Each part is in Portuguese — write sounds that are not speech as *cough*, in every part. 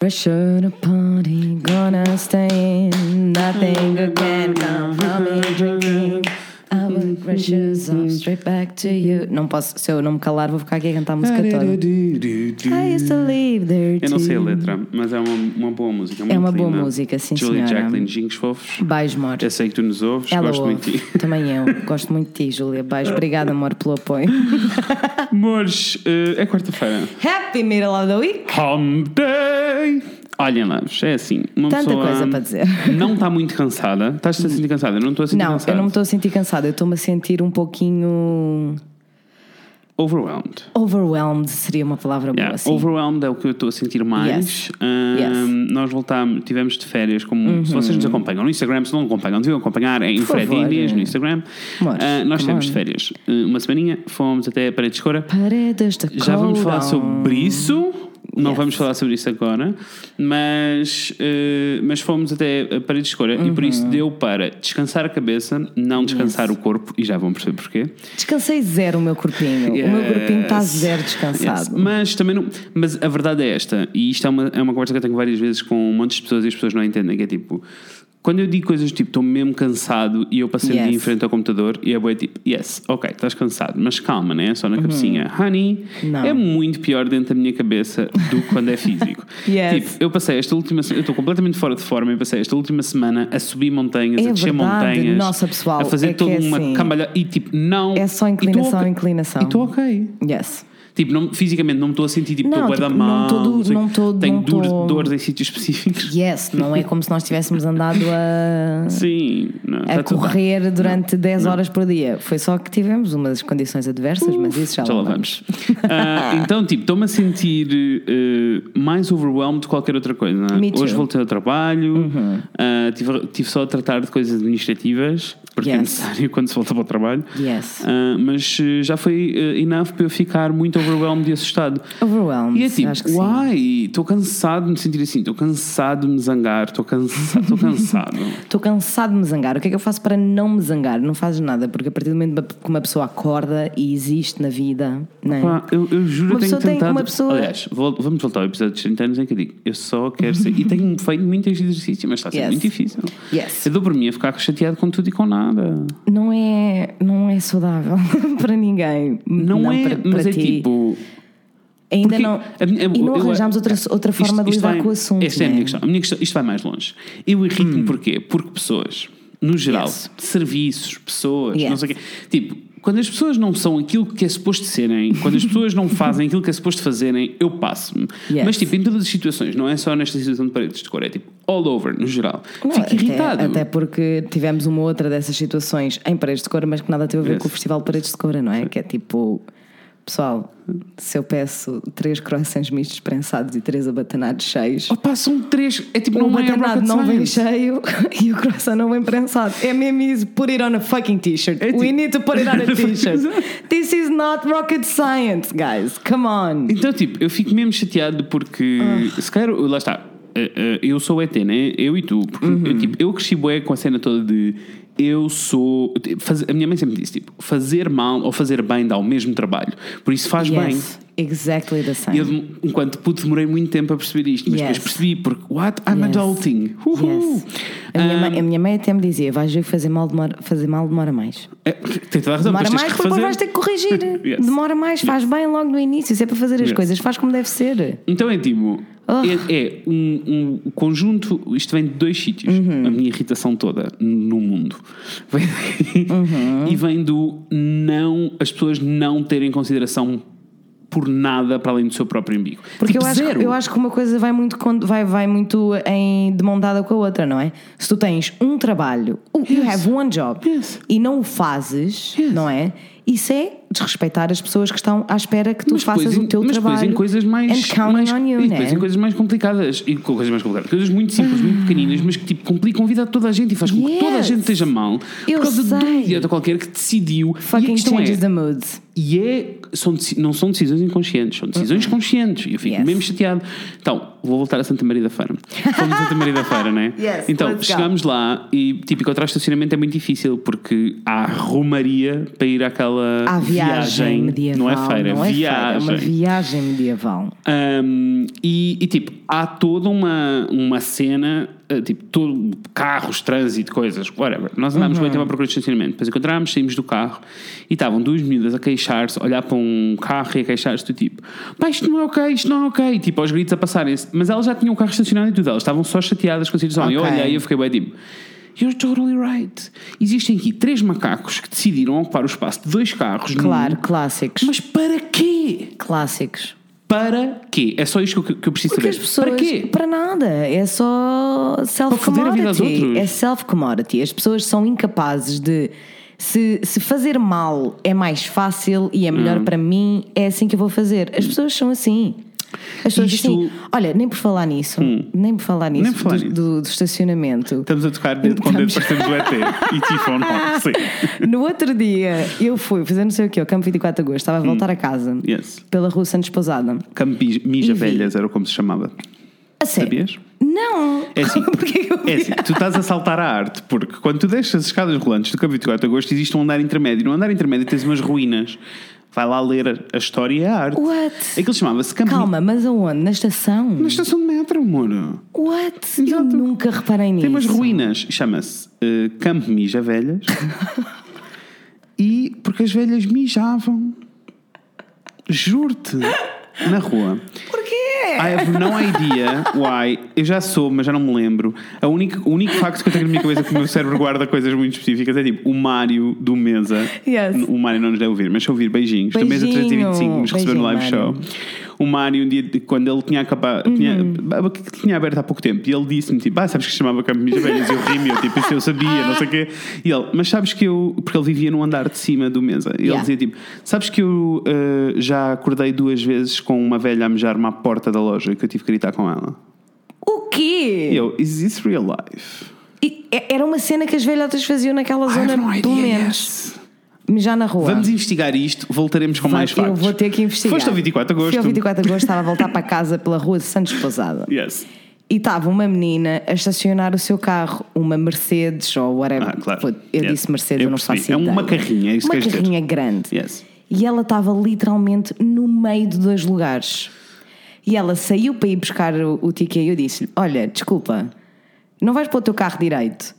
Pressure to party, gonna stay in. Nothing good can come from me drinking. Straight back to you. Não posso, se eu não me calar, vou ficar aqui a cantar a música toda. I used to live there Eu não sei a too. letra, mas é uma, uma boa música. É uma boa linda. música, sim, Julia senhora. Jacqueline, Jinx Fofos. Beijo, amor. Eu sei que tu nos ouves, Ela gosto ouve. muito de ti. *laughs* Também eu. Gosto muito de ti, Júlia. Beijo. Obrigada, amor, pelo apoio. Amores, eh, é quarta-feira. Happy middle of the week. Hump Day! Olhem, Laves, é assim. Uma Tanta pessoa coisa para dizer. *laughs* Não está muito cansada. Estás-te a sentir cansada? Eu não estou a sentir Não, cansada. eu não me estou a sentir cansada. Eu estou-me a sentir um pouquinho. Overwhelmed. Overwhelmed seria uma palavra boa, Yeah, assim. Overwhelmed é o que eu estou a sentir mais. Yes. Ahm, Yes. Uhum. Nós voltámos, tivemos de férias, como se vocês nos acompanham no Instagram, se não acompanham, deviam acompanhar em Fred favor. Inês no Instagram. Amores, Ah, nós tivemos de férias uh, uma semaninha, fomos até a Parede Escura. Paredes de Já vamos falar sobre isso. Não Yes. vamos falar sobre isso agora, mas, eh, mas fomos até a parede escura e por Uhum. isso deu para descansar a cabeça, não descansar o corpo, e já vão perceber porquê. Descansei zero o meu corpinho. O meu corpinho está zero descansado. Yes. Mas também não. Mas a verdade é esta, e isto é uma, é uma conversa que eu tenho várias vezes com um monte de pessoas e as pessoas não entendem, que é tipo. Quando eu digo coisas tipo, estou mesmo cansado e eu passei o dia Yes. em frente ao computador e é boa tipo, yes, ok, estás cansado, mas calma, né? Só na cabecinha. Honey, Uhum. Não. é muito pior dentro da minha cabeça do que quando é físico. *laughs* Yes. Tipo, eu passei esta última eu estou completamente fora de forma e passei esta última semana a subir montanhas, É a descer verdade. montanhas, Nossa, pessoal, a fazer é toda é uma assim. cambalha e tipo, não. É só e tô inclinação, inclinação. E estou ok. Yes. Tipo, não, fisicamente não me estou a sentir tipo, Não, estou da tipo, não mal. do- sei não tô- Tenho não dor- tô- dores em sítios específicos. Yes, não é como se nós tivéssemos andado a, *laughs* Sim, não, a tá tudo correr durante 10 horas por dia. Foi só que tivemos umas condições adversas, mas isso já, Já lá vamos. Ah, *laughs* então, tipo, estou-me a sentir eh, mais overwhelmed de qualquer outra coisa. não é? Uhum. Hoje voltei ao trabalho, ah, tive, tive só a tratar de coisas administrativas, porque é Yes. necessário *laughs* quando se volta para o trabalho. Yes. Ah, mas já foi eh, enough para eu ficar muito overwhelmed e assustado. Overwhelmed. E é tipo, uai, estou cansado de me sentir assim, estou cansado de me zangar, estou cansado, estou cansado. Estou cansado de me zangar. O que é que eu faço para não me zangar? Não fazes nada, porque a partir do momento que uma pessoa acorda e existe na vida, não é? Pá, eu, eu juro Uma que tenho tentado. uma pessoa- Aliás, vol- vamos voltar ao episódio dos 30 anos em que eu digo, eu só quero ser. e tenho *laughs* feito muito exercício, mas está a ser Yes. muito difícil. Yes. Eu dou por mim a ficar chateado com tudo e com nada. Não é, não é saudável *laughs* para ninguém. Não, é, para, para mas é ti. Tipo. Ainda porque não. a minha- e não eu- arranjámos outra, outra isto- forma de lidar vai- com o assunto. Esta é a né? minha questão. A minha questão. Isto vai mais longe. Eu irrito-me porquê? Porque pessoas, no geral, Yes. serviços, pessoas, Yes. não sei o quê. Tipo, quando as pessoas não são aquilo que é suposto serem, quando as pessoas não *laughs* fazem aquilo que é suposto fazerem, eu passo-me. Yes. Mas, tipo, em todas as situações, não é só nesta situação de paredes de cor, é tipo, all over, no geral. Não, Fico até- irritado. Até, porque tivemos uma outra dessas situações em Paredes de Coura, mas que nada teve a ver Yes. com o Festival de Paredes de Coura, não é? Que é tipo, pessoal, se eu peço três croissants mistos prensados e três abatanados cheios, Opa, são três. É tipo, o não abatanado não vem cheio *laughs* e o croissant não vem prensado. É mesmo isso, put it on a fucking t-shirt. É tipo- We need to put it on a *laughs* t-shirt. This is not rocket science, guys. Come on. Então, tipo, eu fico mesmo chateado porque, Ah. se calhar, lá está, eh, eh, eu sou o ET, né? Eu e tu. Porque Uhum. eu, tipo, eu cresci bué com a cena toda de eu sou. faz- a minha mãe sempre disse, tipo, fazer mal ou fazer bem dá o mesmo trabalho. Por isso faz bem. Yes, exactly the E same. eu, enquanto puto, demorei muito tempo a perceber isto, mas Yes. depois percebi, porque, what? I'm Yes. adulting. Yes. A, minha Um, mãe, a minha mãe até me dizia: vais ver que fazer mal demora, fazer mal demora mais. é, tem toda a razão, Demora mais depois vais ter que corrigir. *laughs* Yes. Demora mais, faz bem logo no início. Se é para fazer as coisas, faz como deve ser. Então é tipo. Oh. É, é um, um conjunto. Isto vem de dois sítios. Uhum. A minha irritação toda no mundo. Vem. Uhum. E vem do não. As pessoas não terem consideração por nada para além do seu próprio umbigo. Porque Tipo, eu, acho, zero. eu acho que uma coisa vai muito, vai, vai muito em, de mão dada com a outra, não é? Se tu tens um trabalho, uh, you Yes. have one job, Yes. e não o fazes, Yes. não é? Isso é desrespeitar as pessoas que estão à espera que tu Mas faças em- o teu mas trabalho. depois em coisas mais. mais you, e depois né? em coisas mais complicadas. E coisas mais complicadas. Coisas muito simples, muito pequeninas, mas que tipo, complicam a vida de toda a gente e faz com que toda a Yes. gente esteja mal Eu por causa de um sei. idiota qualquer que decidiu. e a Fucking questão changes é, the moods. E é, são, não são decisões inconscientes, são decisões conscientes. E eu fico Yes. mesmo chateado. Então, vou voltar a Santa Maria da Feira. Fomos a Santa Maria da Feira, não é? *laughs* Yes, então, chegámos lá e, tipo, encontrar estacionamento é muito difícil porque há romaria para ir àquela Há viagem, medieval. Não é feira, não é feira, é viagem. uma viagem medieval. Um, e, e, tipo, há toda uma, uma cena, tipo, todo, carros, trânsito, coisas, whatever. Nós andámos Uhum. bem tempo à procura de estacionamento. Depois encontrámos, saímos do carro e estavam duas miúdas a queixar-se, a olhar para um carro e a queixar-se do tipo, pá, isto não é ok, isto não é ok. Tipo, aos gritos a passarem-se. Mas elas já tinham o carro estacionado e tudo. Elas estavam só chateadas com a situação. E eu olhei e eu fiquei bem tipo. You're totally right. Existem aqui três macacos que decidiram ocupar o espaço de dois carros. num- Claro, clássicos. Mas para quê? Clássicos. Para quê? É só isto que eu, que eu preciso Porque saber. pessoas. Para quê? Para nada. É só self-commodity. É self-commodity. As pessoas são incapazes de. Se, se fazer mal é mais fácil e é melhor Hum. para mim, é assim que eu vou fazer. As pessoas são assim. As pessoas Isto- Hum. assim. Olha, nem por falar nisso, nem por falar nisso, por falar do, nisso. do- do estacionamento. Estamos a tocar dedo com dedo, parecemos o ET. E tipo, *laughs* não, sim. No outro dia, eu fui fazer não sei o quê, ao campo 24 de agosto, estava a voltar a casa Hum. Yes. pela rua Santos Pousada. Campo Mija-. Velhas era como se chamava. A sério? Sabias? Não! É assim, *laughs* Porquê que eu É assim, tu estás a saltar a arte, porque quando tu deixas as escadas rolantes do Campo 24 de Agosto, existe um andar intermédio. No andar intermédio tens umas ruínas. Vai lá ler a- história e a arte. What? Aquilo chamava-se Campo Calma, mas aonde? Na estação? Na estação de metro, amor. What? Eu Exato. nunca reparei nisso. Tem umas ruínas. Chama-se eh, Campo Mija Velhas. *laughs* e porque as velhas mijavam. Juro-te. Na rua. Porquê? I have no idea why. Eu já soube, mas já não me lembro. A única, o único facto que eu tenho na minha cabeça que o meu cérebro guarda coisas muito específicas é tipo o Mário do Mesa. Yes. O Mário não nos deve ouvir, mas se ouvir, beijinhos. Da Mesa Beijinho. 325 que nos recebeu no live Beijinho, show. O Mário, um dia, quando ele tinha acabado, tinha, que tinha aberto há pouco tempo, e ele disse-me tipo, ah, sabes que se chamava Campo Velhas? E eu ri-me, eu tipo, isso eu sabia, não sei o quê. E ele, mas sabes que eu, porque ele vivia no andar de cima do Mesa, e ele Yeah. dizia tipo, sabes que eu eh, já acordei duas vezes com uma velha a mejar-me à porta da loja e que eu tive que gritar com ela. O quê? E eu, is this real life? E- e- Era uma cena que as velhotas faziam naquela zona, pelo menos. Já na rua. Vamos investigar isto, voltaremos com mais factos. Eu vou ter que investigar. Foste ao 24 de agosto. Fui ao 24 de agosto, estava a voltar para casa pela rua de Santos Pousada. *laughs* Yes. E estava uma menina a estacionar o seu carro, uma Mercedes ou whatever. Ah, claro. Eu Yes. disse Mercedes, Eu eu, não percebi. faço É ideia. uma carrinha, é isso que Uma queres dizer. carrinha grande. Yes. E ela estava literalmente no meio de dois lugares. E ela saiu para ir buscar o, o ticket e eu disse-lhe: Olha, desculpa, não vais para o teu carro direito?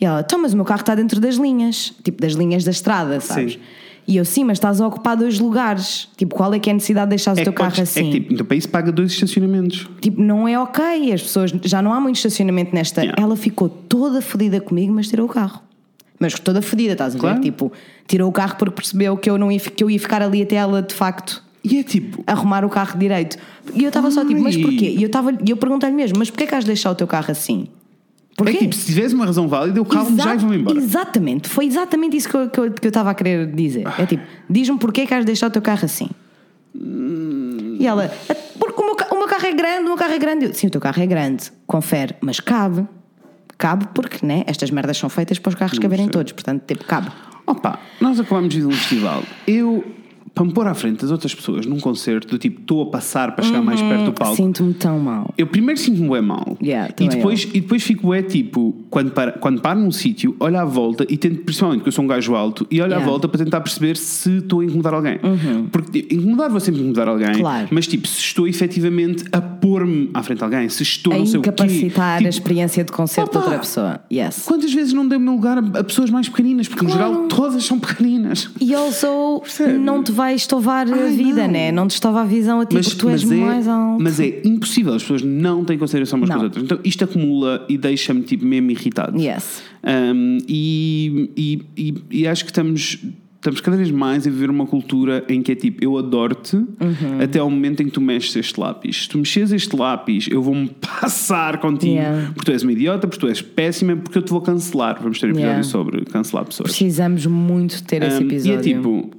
E ela: Então, mas o meu carro está dentro das linhas, tipo das linhas da estrada, sabes? Sim. E eu: Sim, mas estás a ocupar dois lugares. Tipo, qual é que é a necessidade de deixar o É teu que, carro podes- é assim? que tipo, no país paga dois estacionamentos. Tipo, não é ok, as pessoas já não há muito estacionamento nesta. Yeah. Ela ficou toda fodida comigo, mas tirou o carro. Mas toda fodida, estás a ver? Claro. Tipo, tirou o carro porque percebeu que eu, não ia, que eu ia ficar ali até ela de facto E é tipo, arrumar o carro direito. E eu estava só tipo, mas porquê? E eu, eu perguntei-lhe mesmo, mas porquê que has de deixar o teu carro assim? Porquê? é tipo, se tivesse uma razão válida, eu calmo já e Exato- vou embora. Exatamente, foi exatamente isso que eu estava que eu, estava a querer dizer. É tipo, diz-me porquê que has de deixar o teu carro assim. E ela, porque o meu, o meu carro é grande, o meu carro é grande. Eu, Sim, o teu carro é grande, confere, mas cabe. Cabe porque, né? Estas merdas são feitas para os carros caberem todos, portanto, tipo, cabe. Opa, nós acabámos de ir de um festival. Eu, para me pôr à frente das outras pessoas num concerto, do tipo, estou a passar para chegar mais perto do palco. Sinto-me tão mal. Eu primeiro sinto-me bué mal. Yeah, e, depois, e depois fico bué tipo, quando paro, quando paro num sítio, olho à volta e tento, principalmente porque eu sou um gajo alto, e olho à Yeah. Uhum. volta para tentar perceber se estou a incomodar alguém. Porque tipo, incomodar vou sempre incomodar alguém, Claro. mas tipo, se estou efetivamente a pôr-me à frente de alguém, se estou A não sei o quê. incapacitar tipo, a experiência de concerto de opa! outra pessoa. Yes. Quantas vezes não dei o meu lugar a, pessoas mais pequeninas? Porque no Claro. geral todas são pequeninas. E also, Percebe? não te vai estovar a Ai, vida, não. né? Não te estova a visão a ti porque tu és é, mais alto. mas é impossível, as pessoas não têm consideração umas com as Não. outras. Então isto acumula e deixa-me tipo, mesmo irritado. Yes. Um, e, e, e, e acho que estamos, estamos cada vez mais a viver uma cultura em que é tipo, eu adoro-te Uhum. até ao momento em que tu mexes este lápis. Se tu mexes este lápis, eu vou-me *laughs* passar contigo Yeah. porque tu és uma idiota, porque tu és péssima, porque eu te vou cancelar. Vamos ter um episódio Yeah. sobre cancelar pessoas. Precisamos muito ter esse Um, episódio. E é tipo,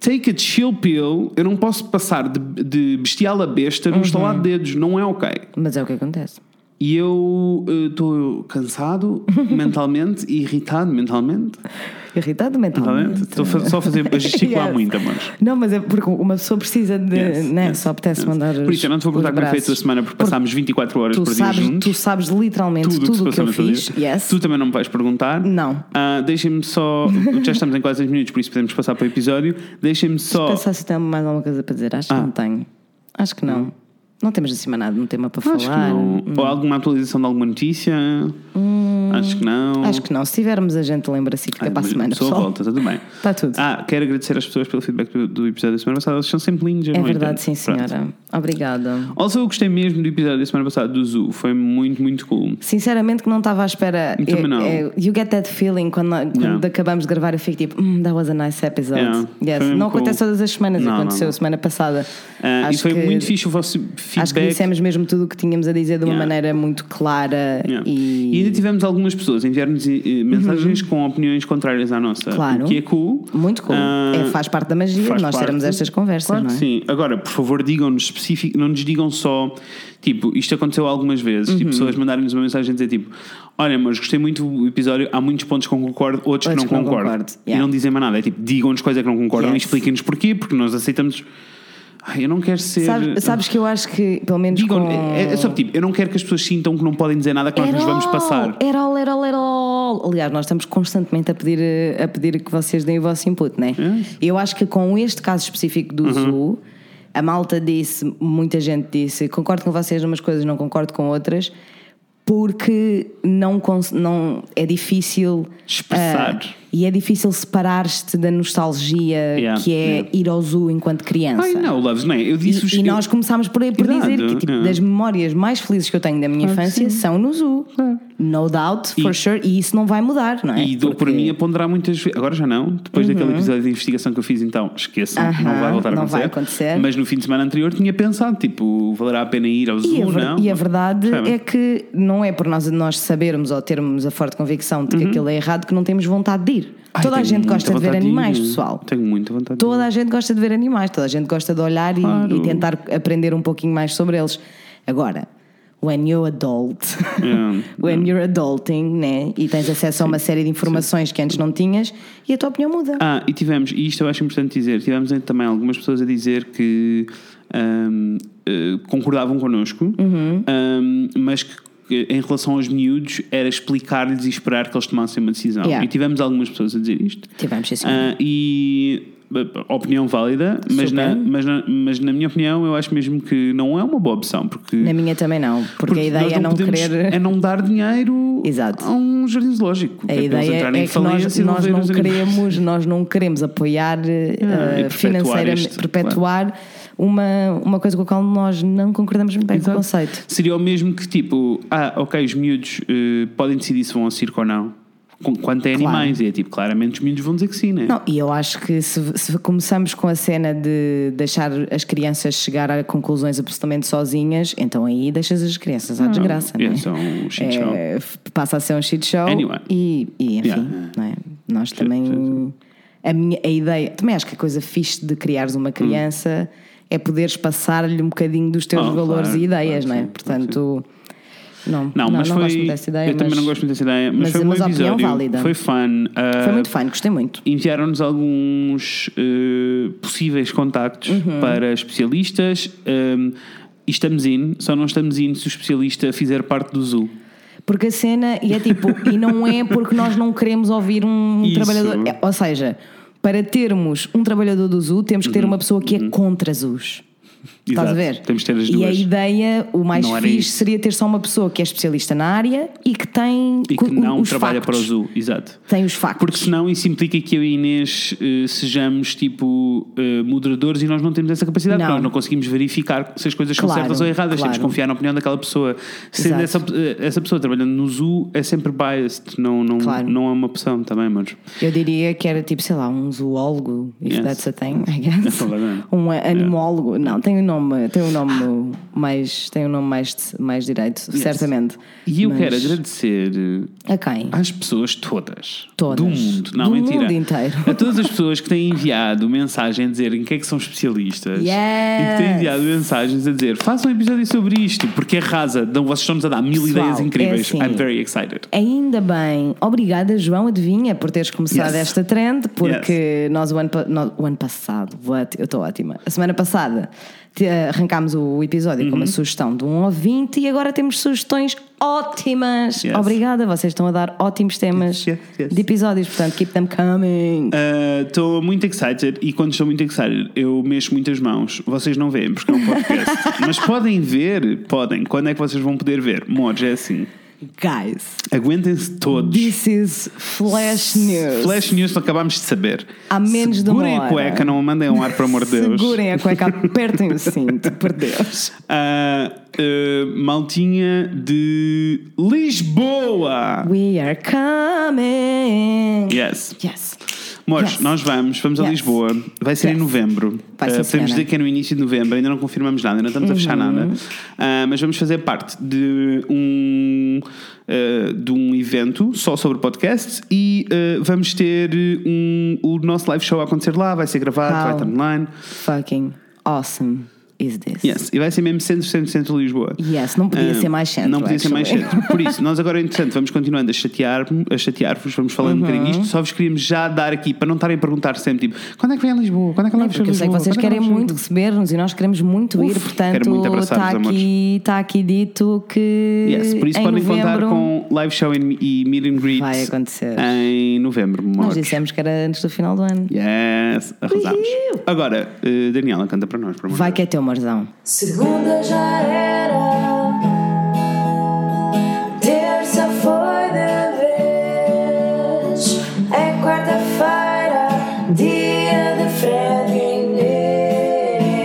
take a chill pill. Eu não posso passar de, de bestial a besta num estalar de dedos. Não é ok. Mas é o que acontece. E eu estou cansado *laughs* mentalmente e irritado mentalmente. Irritado mentalmente. Estou só a fazer a *laughs* gesticular Yes. muito, amor. Não, mas é porque uma pessoa precisa de. Yes, né? yes, Só apetece yes. mandar. Por isso, eu não te vou contar como foi a tua semana, porque passámos 24 horas Tu por dia sabes, juntos. tu sabes literalmente tudo tudo, o que se que eu fiz. Yes. Tu também não me vais perguntar. Não. Ah, Deixem-me só. Já estamos em quase 10 minutos, por isso podemos passar para o episódio. Deixem-me só. Pensar se tem mais alguma coisa para dizer. Acho que Ah. não tenho. Acho que não. Não temos assim mais nada no tema para Acho que falar. não. Ou alguma atualização de alguma notícia? Acho que não. Hum, Acho que não. Se tivermos, a gente lembra-se e fica Ai, para a semana. Só volta, tudo bem. Está tudo. Ah, quero agradecer às pessoas pelo feedback do, do episódio da semana passada. Eles são sempre lindos. eu é verdade, entendo. sim, Pronto. senhora. Obrigada. Also, eu gostei mesmo do episódio da semana passada do Zoo. Foi muito, muito cool. Sinceramente, que não estava à espera. Eu também não. you get that feeling quando, quando Yeah. acabamos de gravar. Eu fico tipo, "Hmm, that was a nice episode. Yeah. Yes. Não acontece cool. todas as semanas, Não, aconteceu não, não. semana passada. Ah, e foi que- muito fixe o vosso Acho que feedback. dissemos mesmo tudo o que tínhamos a dizer de uma Yeah. maneira muito clara Yeah. e. E ainda tivemos algumas pessoas a enviar-nos mensagens com opiniões contrárias à nossa. Uhum. Claro. O que é cool. Muito cool. Ah, É, faz parte da magia nós termos parte. estas conversas, Claro não é? sim. Agora, por favor, digam-nos específico, não nos digam só, tipo, isto aconteceu algumas vezes, Uhum. tipo, pessoas mandarem-nos uma mensagem a dizer tipo, olha, mas gostei muito do episódio, há muitos pontos com que concordo, outros, Outros que que não não concordo. concordo, E yeah. não dizem mais nada, é tipo, digam-nos coisas que não concordam Yes. e expliquem-nos porquê, porque nós aceitamos. Ai, eu não quero ser. Sabes, sabes que eu acho que, pelo menos. Digam, com... é, é só tipo, eu não quero que as pesas sintam que não podem dizer nada que nós nos vamos passar. All, at all. Aliás, nós estamos constantemente a pedir, eh, a pedir que vocês deem o vosso input, não é? Yes. Eu acho que com este caso específico do Uhum. Zoo, a malta disse, muita gente disse, concordo com vocês em umas coisas, não concordo com outras, porque não, não é difícil Expressar. ah, e é difícil separar-te da nostalgia Yeah, que é yeah. ir ao zoo enquanto criança. Ai não, Loves, é? Eu disse E, e nós começámos por, por Exato, dizer que tipo, é. das memórias mais felizes que eu tenho da minha Claro infância são no zoo. No doubt, for E- sure. E isso não vai mudar, não é? E dou por Porque- Uhum. mim a ponderar muitas vezes. Agora já não. Depois daquele episódio de investigação que eu fiz, então esqueçam, Aham, não vai voltar a não acontecer. vai acontecer. Mas no fim de semana anterior tinha pensado, tipo, valerá a pena ir ao E Zoo, a, ver- não? e a verdade Percebem? é que não é por nós, nós sabermos ou termos a forte convicção de que aquilo é errado que não temos vontade de ir. Ai, toda a gente gosta de ver animais, pessoal. Tenho muita vontade de Toda a gente gosta de ver animais, toda a gente gosta de olhar e- Claro. e, tentar aprender um pouquinho mais sobre eles. Agora, when you're adult, Yeah. *laughs* when you're adulting, né? E tens acesso a uma série de informações que antes não tinhas e a tua opinião muda. Ah, e tivemos, e isto eu acho importante dizer, tivemos também algumas pessoas a dizer que ahm, eh, concordavam connosco, Uhum. ahm, mas que em relação aos miúdos era explicar-lhes e esperar que eles tomassem uma decisão. Yeah. E tivemos algumas pessoas a dizer isto. Tivemos, sim. Ah, e opinião válida, mas na, mas, na, mas na minha opinião eu acho mesmo que não é uma boa opção, porque, Na minha também não, porque, a nós ideia é não querer. é não dar dinheiro Exato. a um jardim zoológico. A é ideia é que nós, nós não queremos, nós não queremos apoiar *laughs* Ah, perpetuar financeiramente, perpetuar uma, uma coisa com a qual nós não concordamos muito bem com o Exato. conceito. Seria o mesmo que tipo, ah, ok, os miúdos eh, podem decidir se vão ao circo ou não. Quanto é Claro. animais, e é tipo, claramente os miúdos vão dizer que sim, né? Não, e eu acho que se, se começamos com a cena de deixar as crianças chegar a conclusões absolutamente sozinhas, então aí deixas as crianças à desgraça, não é? é só um shit show. É, passa a ser um shit show Anyway. e, e, enfim, Yeah. não é? nós também a minha a ideia, também acho que a coisa fixe de criares uma criança é poderes passar-lhe um bocadinho dos teus. Oh, valores claro, e ideias, claro não é? sim, Portanto, não, Não, mas foi. gosto muito dessa ideia, eu também mas não gosto muito dessa ideia, mas, mas- foi um bom mas episódio. válida. Foi fun. Ah, foi muito fã, gostei muito. Enviaram-nos alguns eh, possíveis contactos Uhum. para especialistas. Um, e estamos in, só não estamos in se o especialista fizer parte do zoo. Porque a cena, e é tipo, e não é porque nós não queremos ouvir um *laughs* Isso. trabalhador. é, ou seja, para termos um trabalhador do zoo, temos que ter uma pessoa que é contra zoos. Estás a ver? Temos ter as E a duas. ideia, o mais Não fixe isso. seria ter só uma pessoa que é especialista na área e que tem E que não os trabalha factos. para o zoo. Exato. Tem os factos. Porque senão isso implica que eu e Inês eh, sejamos tipo eh, moderadores e nós não temos essa capacidade, Não. porque nós não conseguimos verificar se as coisas são Claro, certas ou erradas, temos claro. de confiar na opinião daquela pessoa. Sendo essa, eh, essa pessoa trabalhando no zoo é sempre biased, não, não, Claro. não é uma opção também, mas. Eu diria que era tipo, sei lá, um zoólogo, if Yes. that's a thing, I guess. *laughs* Provavelmente. um animólogo. Não, tem um nome nome, tem um nome mais, tem um nome mais, mais direito, certamente. E eu Mas quero agradecer A quem? às pessoas todas, Todas. do mundo, não Do mentira, mundo inteiro. a todas as *laughs* pessoas que têm enviado mensagem a dizer em que é que são especialistas e que têm Yes. enviado mensagens a dizer façam um episódio sobre isto, porque arrasa, não, vocês estão-nos a dar mil Pessoal, ideias incríveis. é assim. I'm very excited. Ainda bem. Obrigada, João Adivinha, por teres começado Yes. esta trend, porque nós o ano, no- o ano passado, what? eu estou ótima, a semana passada arrancámos o episódio Uhum. com uma sugestão de um ouvinte e agora temos sugestões ótimas. Yes. Obrigada, vocês estão a dar ótimos temas Yes, yes. de episódios, portanto, keep them coming. Estou muito excited e quando estou muito excited eu mexo muitas mãos. Vocês não veem porque é um podcast. *laughs* Mas podem ver, podem. Quando é que vocês vão poder ver? Mores, é assim. Guys, Aguentem-se todos. this is Flash News. Flash News não acabámos de saber. Há menos de uma Segurem a hora. cueca, não a mandem um ar, por amor de Deus. Segurem a cueca, apertem o *laughs* cinto, por Deus. Ah, ah, maltinha de Lisboa. We are coming. Yes. Yes. Mores, Yes. nós vamos, vamos a Yes. Lisboa. Vai ser em Yes. novembro. Vai ser podemos dizer que é no início de novembro, ainda não confirmamos nada, ainda estamos a fechar Uhum. nada. Ah, mas vamos fazer parte de um, ah, de um evento só sobre podcasts e ah, vamos ter um, o nosso live show a acontecer lá, vai ser gravado, How? vai estar online. Fucking awesome is this? Yes. E vai ser mesmo centro, centro, centro de Lisboa. Yes, não podia Ah, ser mais centro. Não podia ser mais centro. Por isso, nós agora, entretanto, vamos continuando a chatear a chatear-vos, vamos falando um bocadinho Uhum. disto. Só vos queríamos já dar aqui, para não estarem a perguntar sempre, tipo, quando é que vem a Lisboa? Quando é que ela vai porque eu sei que vocês querem muito receber-nos e nós queremos muito ir, Uf, portanto muito abraçar-vos, está aqui, está aqui dito que Yes, por isso em podem contar novembro com live show e meet and greet vai acontecer. em novembro. Nós dissemos que era antes do final do ano. Yes, arrasamos. Uiu. Agora, eh, Daniela, canta para nós, por amor Vai que é teu Segunda já era, terça foi de vez, é quarta-feira, dia de Fred e Inês.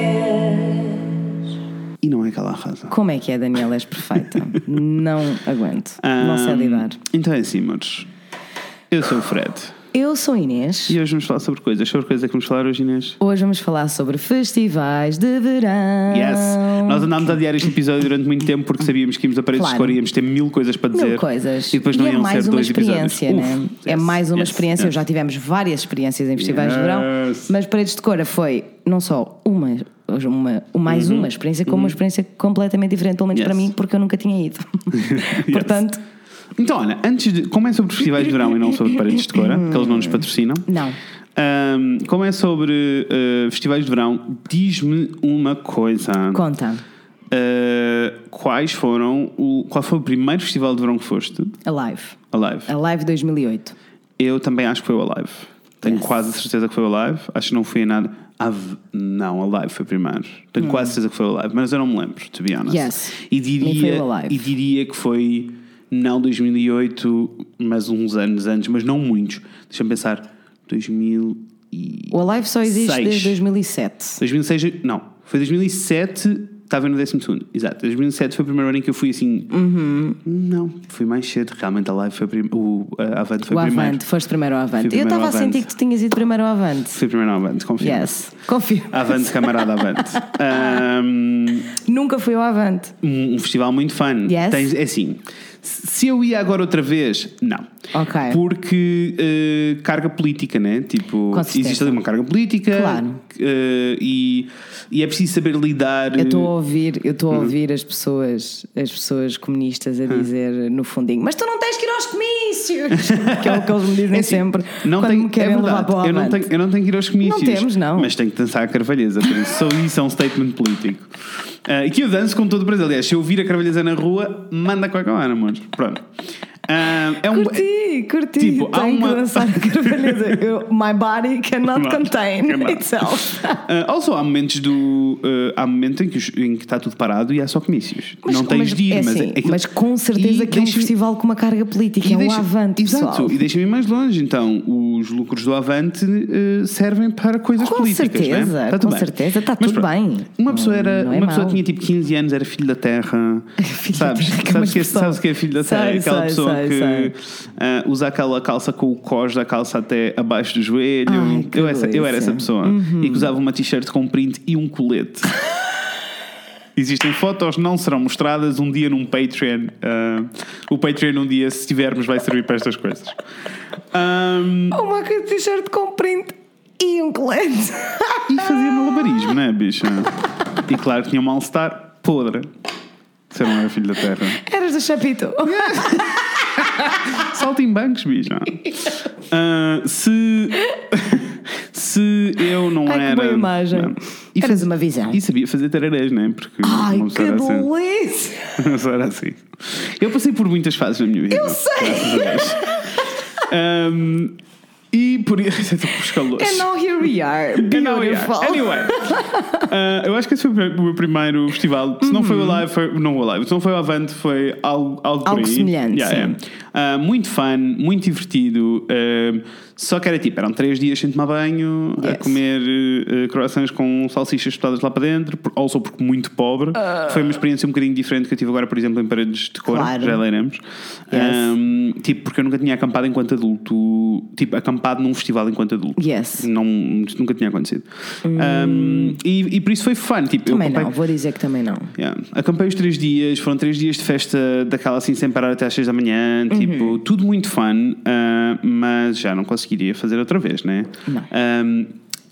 E não é que ela arrasa. Como é que é, Daniela? És perfeita. *laughs* não aguento. não sei lidar. Então é assim, amores. Eu sou o Fred. Eu sou Inês. E hoje vamos falar sobre coisas. Sobre coisas é que vamos falar hoje, Inês. Hoje vamos falar sobre festivais de verão. Yes! Nós andámos a adiar este episódio durante muito tempo porque sabíamos que íamos a paredes Claro. de e íamos ter mil coisas para dizer. Mil coisas. E depois não é iam mais ser uma dois experiência, episódios. né? Uf, é yes, mais uma yes, experiência. yes. Já tivemos várias experiências em festivais de verão, Yes. mas Paredes de Cora foi não só uma, uma, mais uma experiência, como uma experiência completamente diferente, pelo menos Uhum. Yes. para mim, porque eu nunca tinha ido. *laughs* *laughs* Portanto, Então, olha, antes de. Como é sobre festivais de verão e não sobre paredes de cora, que eles não nos patrocinam. não. ahm, como é sobre ah, festivais de verão, diz-me uma coisa. Conta. Ah, quais foram. O, qual foi o primeiro festival de verão que foste? Alive. Alive. Alive 2008. Eu também acho que foi o Alive. Tenho Yes. quase certeza que foi o Alive. Acho que não fui em nada. Ave- Não, a Live foi primeiro. Tenho quase certeza que foi o Live, mas eu não me lembro, to be honest. Hum. Yes. E diria, Alive. e diria que foi não 2008, mas uns anos antes, mas não muitos. Deixa-me pensar. 2000 e... O Alive só existe Seis. desde 2007. 2006, não. Foi 2007, estava no 12 segundo. Exato. 2007 foi o primeiro ano em que eu fui assim. Uhum. Não, fui mais cedo. Realmente a Live foi prim... o Avante foi o primeiro. Avante, foste primeiro ao Avante. Fui Eu primeiro estava a sentir que tu tinhas ido primeiro ao Avante. Fui primeiro ao Avante, confio. Yes. Confio. Avante, camarada, avante. *laughs* Ahm, Nunca fui ao Avante. um, um festival muito fun. Yes. Tens- é assim, se eu ia agora outra vez, não. Ok. Porque eh, carga política, né? Tipo, existe ali uma carga política Claro. eh, e, e é preciso saber lidar. Eu estou a ouvir, eu estou a ouvir as pessoas, as pessoas comunistas a dizer no fundinho, mas tu não tens que ir aos comícios, *laughs* que é o que eles me dizem É assim, sempre não quando tenho, me querem é levar para o eu não, tenho, eu não tenho que ir aos comícios. Não temos, não. Mas tenho que dançar a carvalheza, por isso só isso é um statement político. Ah, e que eu danço com todo o Brasil. Aliás, se eu vir a carvalheza na rua, manda a cara, amores. Pronto. É um, Curti, curti. Tipo, há Tenho uma- que *laughs* My body cannot contain cannot. itself. *laughs* Ah, also, há momentos do. ah, há momentos em que, em que está tudo parado e há só comícios. não tens de ir, é mas, assim, aquilo- mas com certeza que é um festival com uma carga política, é o deixa- Avante, Exato, pessoal. e deixa-me ir mais longe. Então, os lucros do Avante eh, servem para coisas Com políticas. certeza, é? Tá com tudo bem. certeza, está Mas tudo bem. Uma pessoa, era, não é uma pessoa tinha tipo 15 anos, era filho da terra. *laughs* Filho da sabes? terra, que é sabes, que é, sabes que é filho da Sei, terra? aquela sei, pessoa sei, que sei. ah, usa aquela calça com o cós da calça até abaixo do joelho. Ai, que eu, essa, eu era essa pessoa. E que usava uma t-shirt com print e um colete. *laughs* Existem fotos, não serão mostradas um dia num Patreon. Ah, o Patreon um dia, se tivermos, vai servir para estas coisas. Ahm, Uma t-shirt com print e um colete. *laughs* e fazia malabarismo, não é, bicha? E claro, tinha um mal-estar podre. Você não é filho da terra. Eras do Chapito. *laughs* *laughs* Saltimbancos, bicha. *laughs* Ah, se. *laughs* se eu não Ai, que era. boa imagem. Não. E, Eras uma visão. e sabia fazer tararés, não é? Porque Ai, que assim. delícia! Não só era assim. Eu passei por muitas fases na minha vida. Eu sei. Ahm, e por isso. Estou por os calores. And now here we are. Beautiful. Anyway, ah, *laughs* eu acho que esse foi o meu primeiro festival. Se não foi o Alive, foi, não o Alive. Se não foi o Avante, foi algo, algo, Algo semelhante, Yeah, yeah. Ah, muito fun, muito divertido. ah, só que era tipo, eram três dias sem tomar banho, a Yes. comer uh, croissants com salsichas espetadas lá para dentro, por- also porque muito pobre. Foi uma experiência um bocadinho diferente que eu tive agora, por exemplo, em Paredes de Cor, Claro. já leremos. Um, tipo, porque eu nunca tinha acampado enquanto adulto, tipo, acampado num festival enquanto adulto. Yes. Não, nunca tinha acontecido. Um, e, e por isso foi fun. Tipo, Também eu acampei- não, vou dizer que também não. Yeah. Acampei os três dias, foram três dias de festa daquela assim sem parar até às seis da manhã, Uhum. tipo, tudo muito fun, ah, mas já não conseguiria fazer outra vez, né? Não. Um,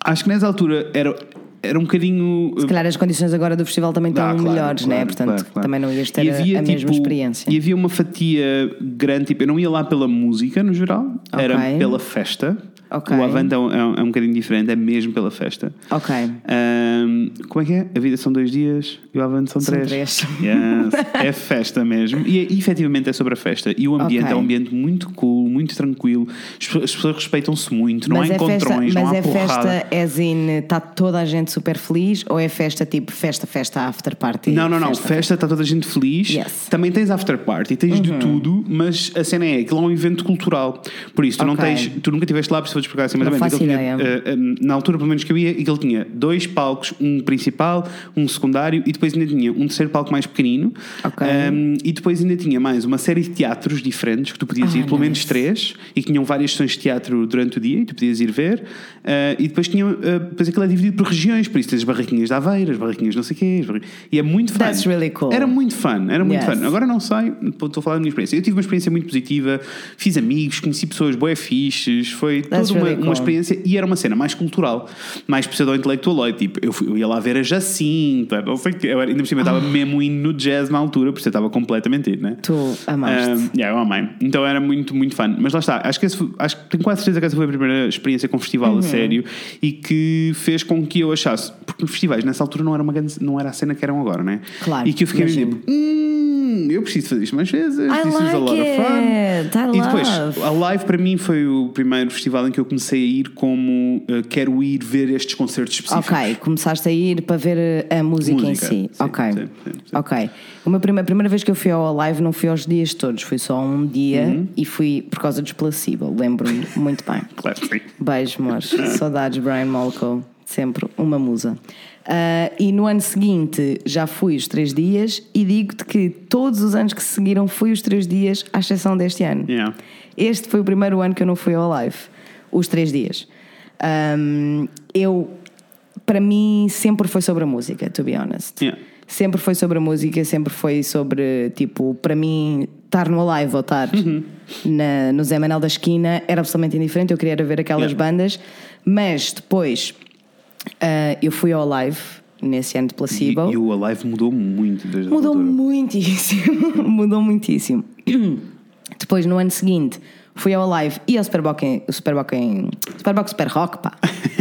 acho que nessa altura era, era um bocadinho. Se calhar as condições agora do festival também estão Ah, claro, melhores, claro, né? Portanto, claro, claro. também não ias ter a, havia, a mesma tipo, experiência. E havia uma fatia grande, tipo, eu não ia lá pela música no geral, era Ok. pela festa. Ok. O Avante é um, é um- é um bocadinho diferente, é mesmo pela festa. Ok. Um, como é que é? A vida são dois dias e o Avante são, São três. três. Yes. *laughs* é festa mesmo. E, e efetivamente é sobre a festa. E o ambiente Ok. é um ambiente muito cool, muito tranquilo. As, pessoas- as pessoas respeitam-se muito, não mas há é festa, encontrões, não mas há é porrada. festa as in está toda a gente super feliz ou é festa tipo festa, festa after party? Não, não, não. Festa, Festa, está toda a gente feliz. Yes. Uhum. Também tens after party, tens de tudo, mas a cena é aquilo é um evento cultural. Por isso, tu não Ok. tens, tu nunca estiveste lá, vou-te explicar assim mais ou menos. tinha, eh, na altura, pelo menos que eu ia, aquilo tinha dois palcos, um principal, um secundário e depois ainda tinha um terceiro palco mais pequenino. Ok. Um, e depois ainda tinha mais uma série de teatros diferentes que tu podias Ah, ir, pelo menos nice. três, e que tinham várias sessões de teatro durante o dia e tu podias ir ver. Uh, e depois tinha, uh, depois aquilo é dividido por regiões, por isso tens as barraquinhas de Aveiro, as barraquinhas não sei o quê. E é muito fun. That's really cool. Era muito fun, era muito Yes. fun. Agora não sei, estou a falar da minha experiência. Eu tive uma experiência muito positiva, fiz amigos, conheci pessoas boé fixes, foi That's uma, uma experiência e era uma cena mais cultural, mais pseudo-intelectualoide. Tipo, eu, fui- eu ia lá ver a Jacinta, não sei o quê. Eu ainda por cima eu estava mesmo indo no jazz na altura, porque eu estava completamente ido, né? Tu amaste. Um, yeah, eu amei. Então era muito, muito fun. Mas lá está, acho que, esse acho que tenho quase certeza que essa foi a primeira experiência com festival Uhum. a sério e que fez com que eu achasse, porque festivais nessa altura não era, uma grande, não era a cena que eram agora, né? Claro, E que eu fiquei tipo, hum, eu preciso fazer isto mais vezes, I this is a like lot of fun. it, I e depois, love. a live para mim foi o primeiro festival em que eu comecei a ir como uh, quero ir ver estes concertos específicos. Ok, começaste a ir para ver a música, em Música, si. sim, ok. sim, sim. Ok. Uma primeira, a primeira vez que eu fui ao live não fui aos dias todos, fui só um dia Uhum. e fui por causa dos placebo, lembro-me muito bem. *laughs* Claro, sim. Beijo, amores. Saudades, Brian Molko. Sempre uma musa. Ah, e no ano seguinte já fui os três dias e digo-te que todos os anos que se seguiram fui os três dias, à exceção deste ano. Yeah. Este foi o primeiro ano que eu não fui ao live, os três dias. Ahm, eu, para mim, sempre foi sobre a música, to be honest. Yeah. Sempre foi sobre a música, sempre foi sobre, tipo, para mim, estar no live ou estar Uhum. na, no Zé Manel da Esquina era absolutamente indiferente. Eu queria ver aquelas Yeah. bandas, mas depois ah, eu fui ao live nesse ano de E, placebo. e o Alive mudou muito desde a Mudou muitíssimo. *laughs* Mudou muitíssimo. *clears throat* Depois, no ano seguinte, fui ao live e ao Superbox em, Superbox em Superbox Super Rock, pá.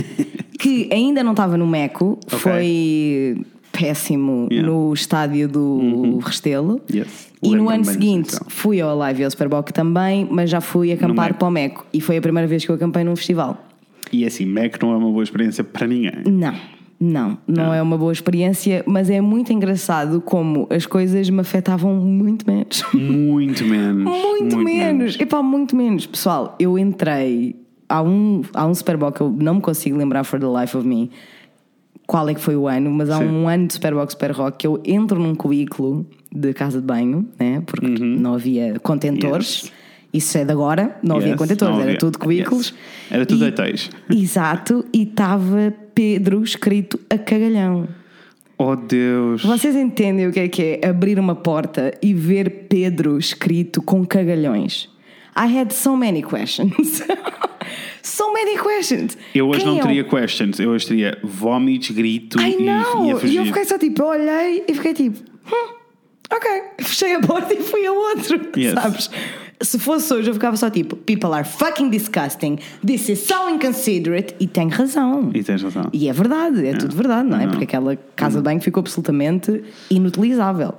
*laughs* que ainda não estava no Meco, foi péssimo Yeah. no estádio do Restelo. Yes. E no ano seguinte fui ao live e ao Superbox também, mas já fui acampar Meco. para o Meco. E foi a primeira vez que eu acampei num festival. E assim, Mac não é uma boa experiência para ninguém. Não, não, não é uma boa experiência, mas é muito engraçado como as coisas me afetavam muito menos. Muito menos. *laughs* Muito, menos. Epá, muito menos. Pessoal, eu entrei. Há um, há um Super Bowl que eu não me consigo lembrar for the life of me qual é que foi o ano, mas há Sim. um ano de Super Bowl Super Rock que eu entro num cubículo de casa de banho, né? porque não havia contentores. Uhum. Yes. Isso é de agora, não havia Yes, contentores, era tudo cubículos. Yes. Era tudo E- hotéis. *laughs* Exato, e estava Pedro escrito a cagalhão. Oh Deus. Vocês entendem o que é que é abrir uma porta e ver Pedro escrito com cagalhões? I had so many questions. *laughs* so many questions. Eu hoje Quem não é o- teria questions, eu hoje teria vómitos, grito Ai e, não! ia E fugir. eu fiquei só tipo, olhei e fiquei tipo, hum, ok. Fechei a porta e fui a outro. Yes. Sabes? Se fosse hoje, eu ficava só tipo, people are fucking disgusting, this is so inconsiderate. E tem razão. E tens razão. E é verdade, é tudo verdade, não é? Não. Porque aquela casa de banho ficou absolutamente inutilizável.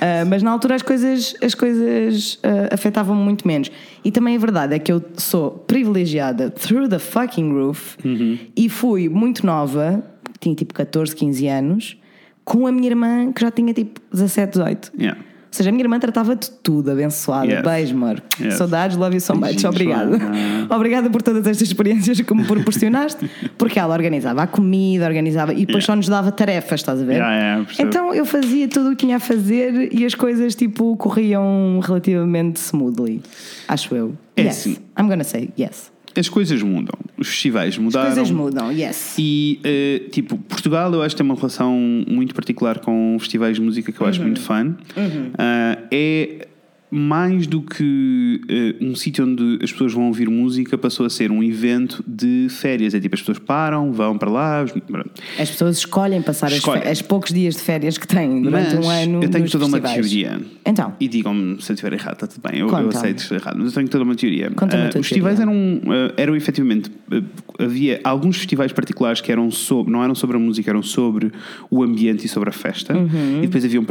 Ah, mas na altura as coisas, as coisas ah, afetavam-me muito menos. E também a verdade é que eu sou privilegiada through the fucking roof Uhum. e fui muito nova, tinha tipo 14, 15 anos, com a minha irmã que já tinha tipo 17, 18. Yeah. Ou seja, a minha irmã tratava de tudo, abençoada. Yes. Beijo, amor. Yes. Saudades, love you so much. Obrigada. Joana. Obrigada por todas estas experiências que me proporcionaste, porque ela organizava a comida, organizava e depois Yeah. só nos dava tarefas, estás a ver? Yeah, yeah, então eu fazia tudo o que tinha a fazer e as coisas tipo corriam relativamente smoothly, acho eu. É yes, assim. I'm gonna say yes. As coisas mudam, os festivais As mudaram. coisas mudam, yes. E, eh, tipo, Portugal eu acho que tem uma relação muito particular com festivais de música que eu acho Uhum. muito fã. Ah, é mais do que eh, um sítio onde as pessoas vão ouvir música, passou a ser um evento de férias. É tipo, as pessoas param, vão para lá. As pessoas escolhem passar as, Escolhem. as poucos dias de férias que têm durante Mas um ano. eu tenho toda uma festivais. teoria. Então, E digam-me se eu estiver errado, está tudo bem. Eu, eu aceito estou errado, mas eu tenho toda uma teoria. Tua os festivais teoria. eram, ah, eram efetivamente. havia alguns festivais particulares que eram sobre, não eram sobre a música, eram sobre o ambiente e sobre a festa. Uhum. E depois haviam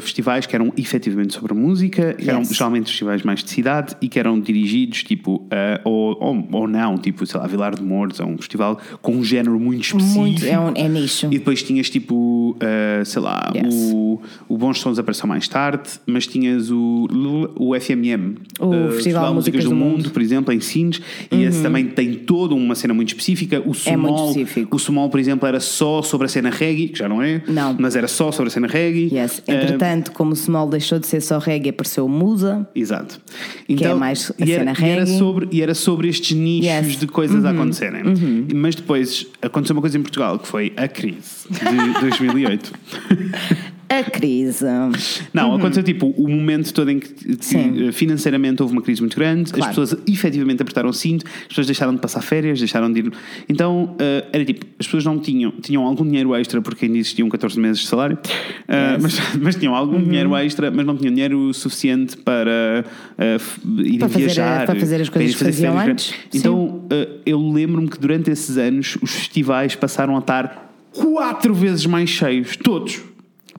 festivais que eram efetivamente sobre a música, que eram geralmente festivais mais de cidade e que eram dirigidos, tipo, ou, ou, ou não, tipo, sei lá, Vilar de Mouros, é um festival com um género muito específico. muito, é, um, é nicho. E depois tinhas tipo, uh, sei lá, Yes. o, o Bons Sons apareceu mais tarde, mas tinhas o, o FMM, O uh, Festival de Músicas do Mundo. Uhum. por exemplo, em Sines, e esse também tem toda uma cena muito específica. O É Sumol, específico. o Sumol, por exemplo, era só sobre a cena reggae, que já não é, Não. mas era só sobre a cena reggae. Yes. Entretanto, como o Small deixou de ser só reggae, apareceu o Exato. é mais a e era, cena e era sobre E era sobre estes nichos Yes. Uhum. de coisas a acontecerem. Mas depois aconteceu uma coisa em Portugal que foi a crise de *laughs* 2008. A crise. Não, aconteceu tipo o momento todo em que, que, Uhum. Sim. eh, financeiramente houve uma crise muito grande, Claro. as pessoas efetivamente apertaram o cinto, as pessoas deixaram de passar férias, deixaram de ir. Então eh, era tipo, as pessoas não tinham, tinham algum dinheiro extra porque ainda existiam 14 meses de salário, eh, Yes. Uhum. mas, *laughs* mas tinham algum dinheiro extra, mas não tinham dinheiro suficiente para f- ir Para fazer, viajar, para fazer as coisas que fazer faziam férias. antes. Então eu lembro-me que durante esses anos os festivais passaram a estar quatro vezes mais cheios, todos.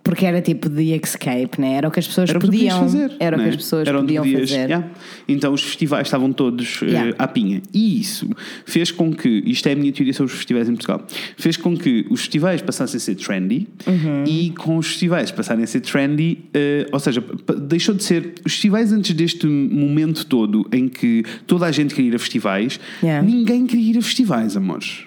Porque era tipo de escape, né? Era o que as pessoas Era que podiam fazer. Era o que né? as pessoas Era podiam podias- fazer. yeah. Então os festivais estavam todos eh, Yeah. à pinha. E isso fez com que, isto é a minha teoria sobre os festivais em Portugal, fez com que os festivais passassem a ser trendy Uhum. e com os festivais passarem a ser trendy, eh, ou seja, deixou de ser. Os festivais antes deste momento todo em que toda a gente queria ir a festivais, Yeah. ninguém queria ir a festivais, amores.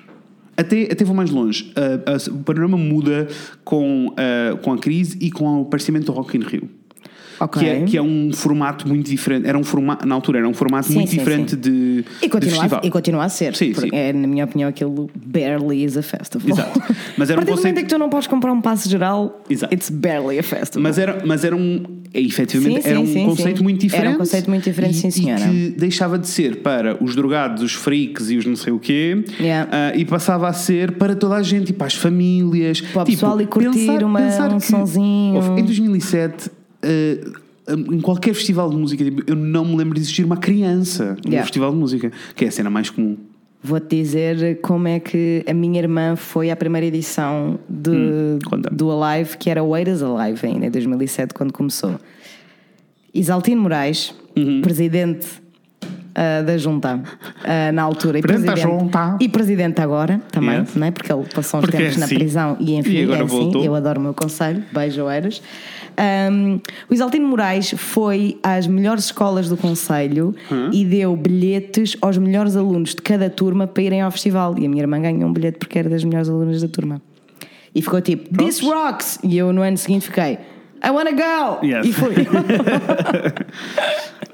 Até, até vou mais longe. Ah, ah, o panorama muda com, ah, com a crise e com o aparecimento do Rock in Rio. Ok. Que é, que é um formato muito diferente. Era um formato, na altura, era um formato Sim, muito sim, diferente sim. de, E de continua, festival. a, e continua a ser. Sim, porque sim. É, na minha opinião, aquilo barely is a festival. Exato. Mas era *laughs* um conceito- momento em que tu não podes comprar um passe geral, Exato. it's barely a festival. Mas era, mas era um. é, Efetivamente, era um conceito muito Era um diferente. conceito muito diferente, e, sim, senhora. E que deixava de ser para os drogados, os freaks e os não sei o quê. Yeah. ah, e passava a ser para toda a gente, e para as famílias. Para o pessoal ir curtir uma- um que- sonzinho. Em 2007. Ah, em qualquer festival de música, tipo, eu não me lembro de existir uma criança no Yeah. festival de música, que é a cena mais comum. Vou-te dizer como é que a minha irmã foi à primeira edição de, Hum, do Alive, que era o Eiras Alive ainda, em 2007, quando começou. Isaltino Moraes, Uhum. presidente ah, da Junta ah, na altura e Presidente presidente, e presidente agora também, Yes. não é? porque ele passou uns Porque é tempos na assim. prisão e enfim, E agora é assim, eu adoro o meu conselho, beijo Eiras. Um, o Isaltino Moraes foi às melhores escolas do Conselho e deu bilhetes aos melhores alunos de cada turma para irem ao festival. E a minha irmã ganhou um bilhete porque era das melhores alunas da turma. E ficou tipo, This rocks! E eu no ano seguinte fiquei, I wanna go! Yes. E fui. *laughs*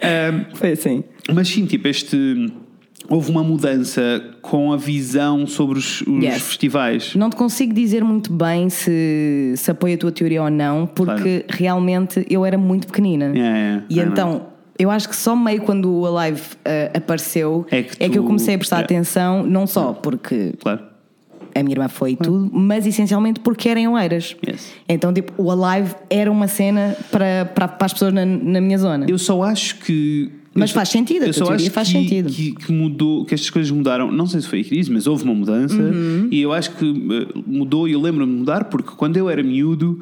*laughs* foi assim. Mas sim, tipo, este. Houve uma mudança com a visão sobre os, os Yes. festivais. Não te consigo dizer muito bem se, se apoia a tua teoria ou não, porque realmente eu era muito pequenina. Yeah, yeah, e então, eu acho que só meio quando o Alive eh, apareceu É que eu tu- comecei a prestar yeah. atenção, não só porque Claro. a minha irmã foi e tudo, mas essencialmente porque era em Oeiras. Yes. Então, tipo, o Alive era uma cena para, para, para as pessoas na, na minha zona. Eu só acho que. Mas faz sentido, a Eu tua teoria faz que, sentido. Que, que mudou, que estas coisas mudaram. Não sei se foi a crise, mas houve uma mudança. Uhum. E eu acho que eh, mudou. E eu lembro-me de mudar porque quando eu era miúdo.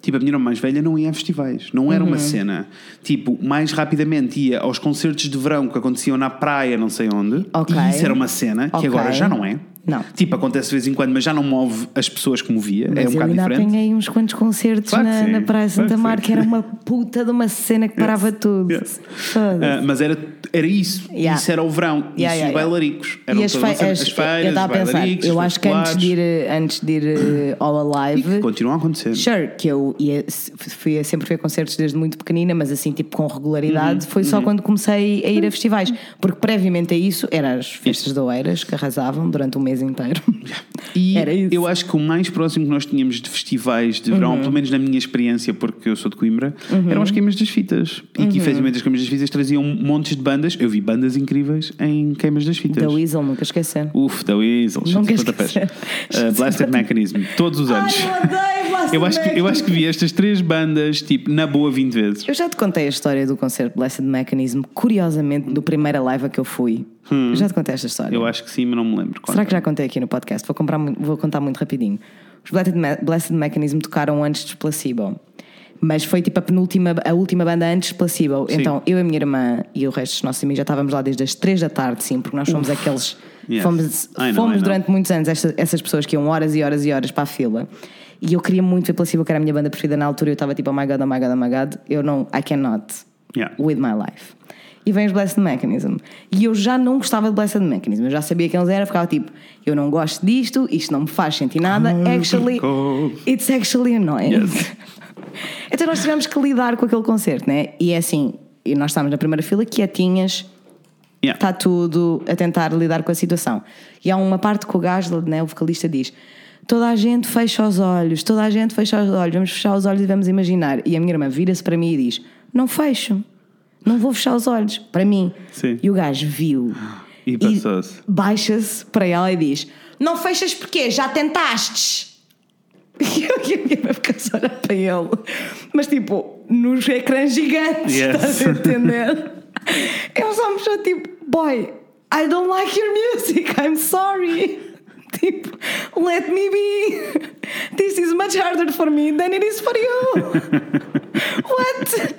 Tipo, a minha irmã mais velha não ia a festivais, não era Uhum. uma cena. Tipo, mais rapidamente ia aos concertos de verão que aconteciam na praia, não sei onde. Ok. E isso era uma cena que agora já não é. Não. Tipo, acontece de vez em quando, mas já não move as pessoas como via. é Mas um eu bocado ainda diferente. apanhei uns quantos concertos Claro que na, sim, na Praia claro Santa que sim. que era uma puta de uma cena que parava *laughs* tudo. Yes. Ah, mas era, era isso. Yeah. Isso era o verão. Yeah, isso yeah, os bailaricos. Eram E as, fei- as, as- as feiras, eu estava a pensar, eu acho que antes de ir, antes de ir eh, ao E Alive, continuam a acontecer. Sure, que eu ia, fui a sempre fui a concertos desde muito pequenina, mas assim, tipo, com regularidade, Uhum, foi só quando comecei a ir a festivais. Porque previamente a isso, eram as festas de Oeiras que arrasavam durante o mês inteiro. E Era isso. Uhum. eu acho que o mais próximo que nós tínhamos de festivais de verão, pelo menos na minha experiência, porque eu sou de Coimbra, eram as queimas das fitas. E Uhum. que efetivamente as queimas das fitas traziam montes de bandas. Eu vi bandas incríveis em queimas das fitas. Da Weasel, nunca esquecer. Uf, da Weasel, Nunca esquecer. Uh, Blasted Mechanism, todos os anos. odeio *laughs* Eu acho, que, eu acho que vi estas três bandas, tipo, na boa 20 vezes. Eu já te contei a história do concerto Blessed Mechanism, curiosamente, do primeira live a que eu fui. Eu já te contei esta história. Eu acho que sim, mas não me lembro. Será que já contei aqui no podcast? Vou, comprar vou contar muito rapidinho. Os Blessed, Me- Blessed Mechanism tocaram antes dos Placebo. Mas foi tipo a penúltima, a última banda antes de Placebo. Sim. Então eu, a minha irmã e o resto dos nossos amigos já estávamos lá desde as 3 da tarde, sim, porque nós fomos aqueles. Yes. Fomos, know, fomos durante muitos anos esta- essas pessoas que iam horas e horas e horas para a fila. E eu queria muito ver Placebo, que era a minha banda preferida na altura. Eu estava tipo, oh my god, oh my god, oh my god. Eu não, I cannot Yeah. with my life. E vem os Blessed Mechanism. E eu já não gostava de Blessed Mechanism. Eu já sabia quem eles eram, ficava tipo, eu não gosto disto, isto não me faz sentir nada. Actually, it's actually annoying. Yes. *laughs* então nós tivemos que lidar com aquele concerto, né? E é assim, e nós estávamos na primeira fila quietinhas, Yeah. está tudo a tentar lidar com a situação. E há uma parte que o gajo, né, o vocalista diz: toda a gente fecha os olhos, toda a gente fecha os olhos, vamos fechar os olhos e vamos imaginar. E a minha irmã vira-se para mim e diz: não fecho, não vou fechar os olhos, para mim. Sim. E o gajo viu. *gasps* E passou-se. Baixa-se para ela e diz: Não fechas porquê? Já tentastes? *laughs* E eu a minha irmã fica a olhar para ele, mas tipo, nos ecrãs gigantes, Yes. estás a entender? *laughs* Eu só me tipo, boy, I don't like your music, I'm sorry. *laughs* Tipo, let me be. This is much harder for me than it is for you. *laughs* What?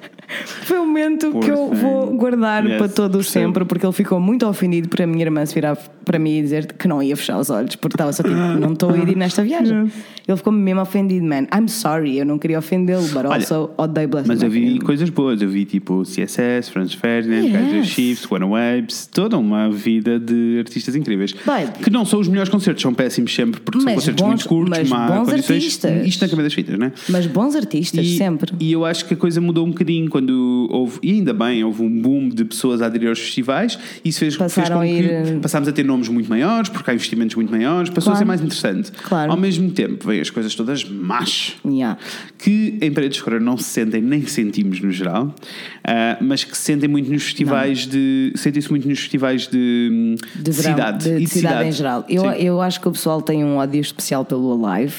Foi um momento Poor que eu thing. vou guardar Yes, para todo o sempre, porque ele ficou muito ofendido por a minha irmã se virar para mim e dizer que não ia fechar os olhos, porque estava só tipo, *gasps* não estou a ir nesta viagem. Ele ficou mesmo ofendido, man. I'm sorry, eu não queria ofendê-lo, but Olha, also odeio Blessed Mas eu vi coisas boas. Eu vi tipo CSS, Franz Ferdinand, Yes. Kaiser Chiefs, One Waves, toda uma vida de artistas incríveis. Babe. Que não são os melhores concertos, são péssimos sempre, porque são Mas concertos bons- muito curtos, mas má bons condições. artistas. Isto na cabeça das fitas, não é? Mas bons artistas, E, sempre. e eu acho que a coisa mudou um bocadinho quando houve, e ainda bem, houve um boom de pessoas a aderir aos festivais. Isso fez, fez com que ir, eh, passámos a ter nomes muito maiores, porque há investimentos muito maiores, passou a ser Claro. mais interessante. Claro. Ao mesmo tempo, vêm as coisas todas más Yeah. que em Paredes de Escura não se sentem nem sentimos no geral, ah, mas que se sentem muito nos festivais de. sentem-se muito nos festivais de, De verão, cidade. de, e de cidade, em geral. Eu, Sim. eu acho que o pessoal tem um ódio especial pelo Alive.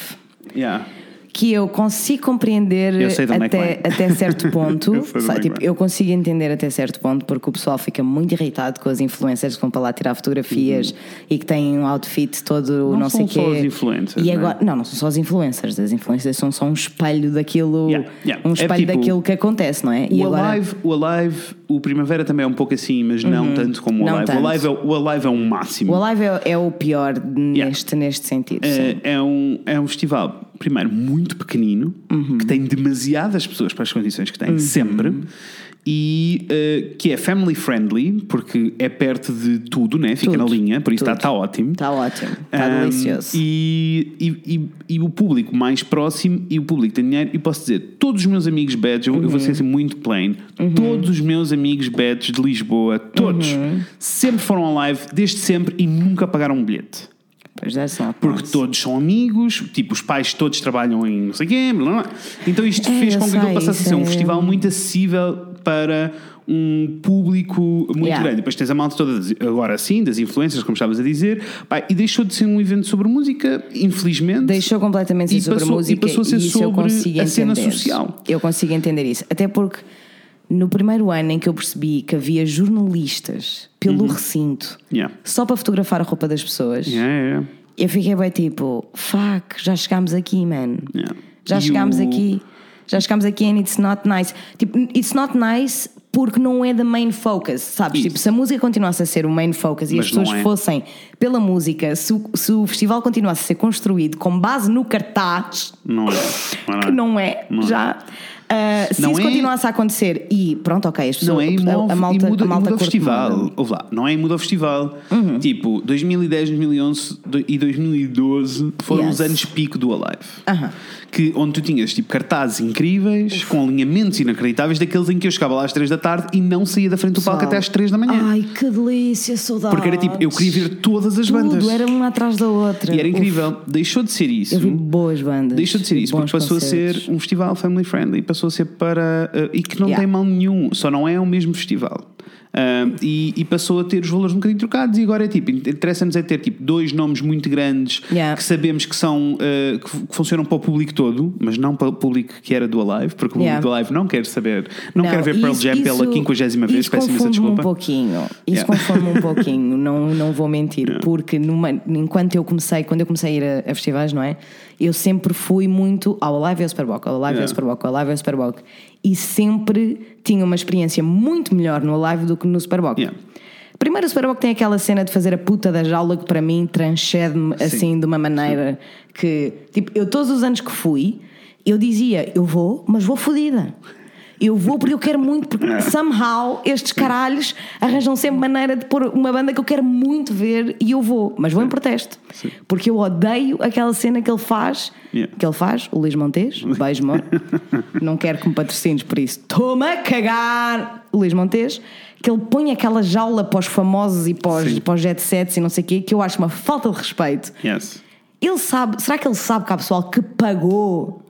Yeah. que eu consigo compreender Eu é até, até certo ponto. *laughs* Eu Sabe, é tipo, eu consigo entender até certo ponto porque o pessoal fica muito irritado com as influencers que vão para lá tirar fotografias e que têm um outfit todo Uhum. Não não, sei são quê. só os influencers, E não é? agora, não, não são só os influencers. As influencers são só um espelho daquilo, Yeah, yeah. um É espelho tipo, daquilo que acontece, não é? E O, agora- Alive, o Alive, o Primavera também é um pouco assim, mas não tanto como o Não Alive. O Alive, é, o Alive é um máximo. O Alive é, é o pior neste, neste sentido. É, é um, é um festival, primeiro, muito pequenino, Uhum. que tem demasiadas pessoas para as condições que tem, sempre. E uh, que é family friendly, porque é perto de tudo, né? Fica Tudo. na linha, por isso está tá ótimo. Está ótimo, está Um, delicioso. E, e, e, e o público mais próximo e o público tem dinheiro, e posso dizer, todos os meus amigos badges, eu, eu vou ser Uhum. assim muito plain, todos os meus amigos badges de Lisboa, todos, Uhum. sempre foram a live, desde sempre, e nunca pagaram um bilhete. Pois that's not Porque todos são amigos, tipo, os pais todos trabalham em não sei quê, blá, blá, então isto É, fez eu com que aquilo sei, passasse a ser um é- festival muito acessível para um público muito Yeah. grande. Depois tens a malta toda, agora sim, das influências, como estavas a dizer, Pá, e deixou de ser um evento sobre música, infelizmente. Deixou completamente de E ser sobre passou- e música passou a ser sobre a cena entender. social. Eu consigo entender isso. Até porque no primeiro ano em que eu percebi que havia jornalistas pelo recinto Yeah. só para fotografar a roupa das pessoas, Yeah, eu fiquei bem tipo, fuck, já chegámos aqui, man. Já E chegámos o- aqui. Já chegámos aqui and it's not nice. Tipo, it's not nice porque não é the main focus, sabes? Isso. Tipo, se a música continuasse a ser o main focus e Mas as pessoas não é. fossem pela música, se o, se o festival continuasse a ser construído com base no cartaz, Não é. Não *laughs* que é. não é, Não é. Ah, se Não isso é- continuasse a acontecer e pronto, ok, as pessoas Não é e a, move, a malta, e muda, a malta muda o festival. Uhum. Ouve lá, não é e muda o festival. Tipo, 2010, 2011 do- e 2012 foram Yes. os anos pico do Alive. Aham. Que, onde tu tinhas tipo cartazes incríveis, com alinhamentos inacreditáveis, daqueles em que eu chegava lá às 3 da tarde e não saía da frente do palco até às 3 da manhã. Ai, que delícia, saudades. Porque era tipo, eu queria ver todas as bandas. Tudo, era uma atrás da outra. E era Uf, incrível. Deixou de ser isso. eu vi boas bandas. Deixou de ser isso, porque passou a concertos. ser um festival family friendly, passou a ser para. uh, e que não Yeah. tem mal nenhum, só não é o mesmo festival. Uh, e, e passou a ter os valores um bocadinho trocados, e agora é tipo, interessa-nos é ter tipo dois nomes muito grandes Yeah. que sabemos que são uh, que, que funcionam para o público todo, mas não para o público que era do Alive, porque o público Yeah. do Alive não quer saber, não, quer ver Pearl isso- Jam pela 50 vez, isso peço imensa desculpa. um pouquinho. Isso Yeah. confunde-me um pouquinho, não, não vou mentir. *laughs* Porque numa- enquanto eu comecei, quando eu comecei a ir a, a festivais, não é? Eu sempre fui muito ao Alive e ao Superboc, ao Alive e Yeah. ao Superboc, ao Alive e ao Superboc. E sempre tinha uma experiência muito melhor no Alive do que no Superboc. Yeah. Primeiro, o Superboc tem aquela cena de fazer a puta da jaula que para mim transcende-me assim de uma maneira que, tipo, eu todos os anos que fui, eu dizia, eu vou, mas vou fodida. Eu vou porque eu quero muito, porque somehow estes caralhos arranjam sempre maneira de pôr uma banda que eu quero muito ver e eu vou, mas vou em protesto. Porque eu odeio aquela cena que ele faz, Yeah. que ele faz, o Luís Montes, beijo. *laughs* Não quero que me patrocines por isso. Toma a cagar, Luís Montes, que ele põe aquela jaula para os famosos e para os, Sim. para os jet sets e não sei o quê, que eu acho uma falta de respeito. Yes. Ele sabe, será que ele sabe que há pessoal que pagou,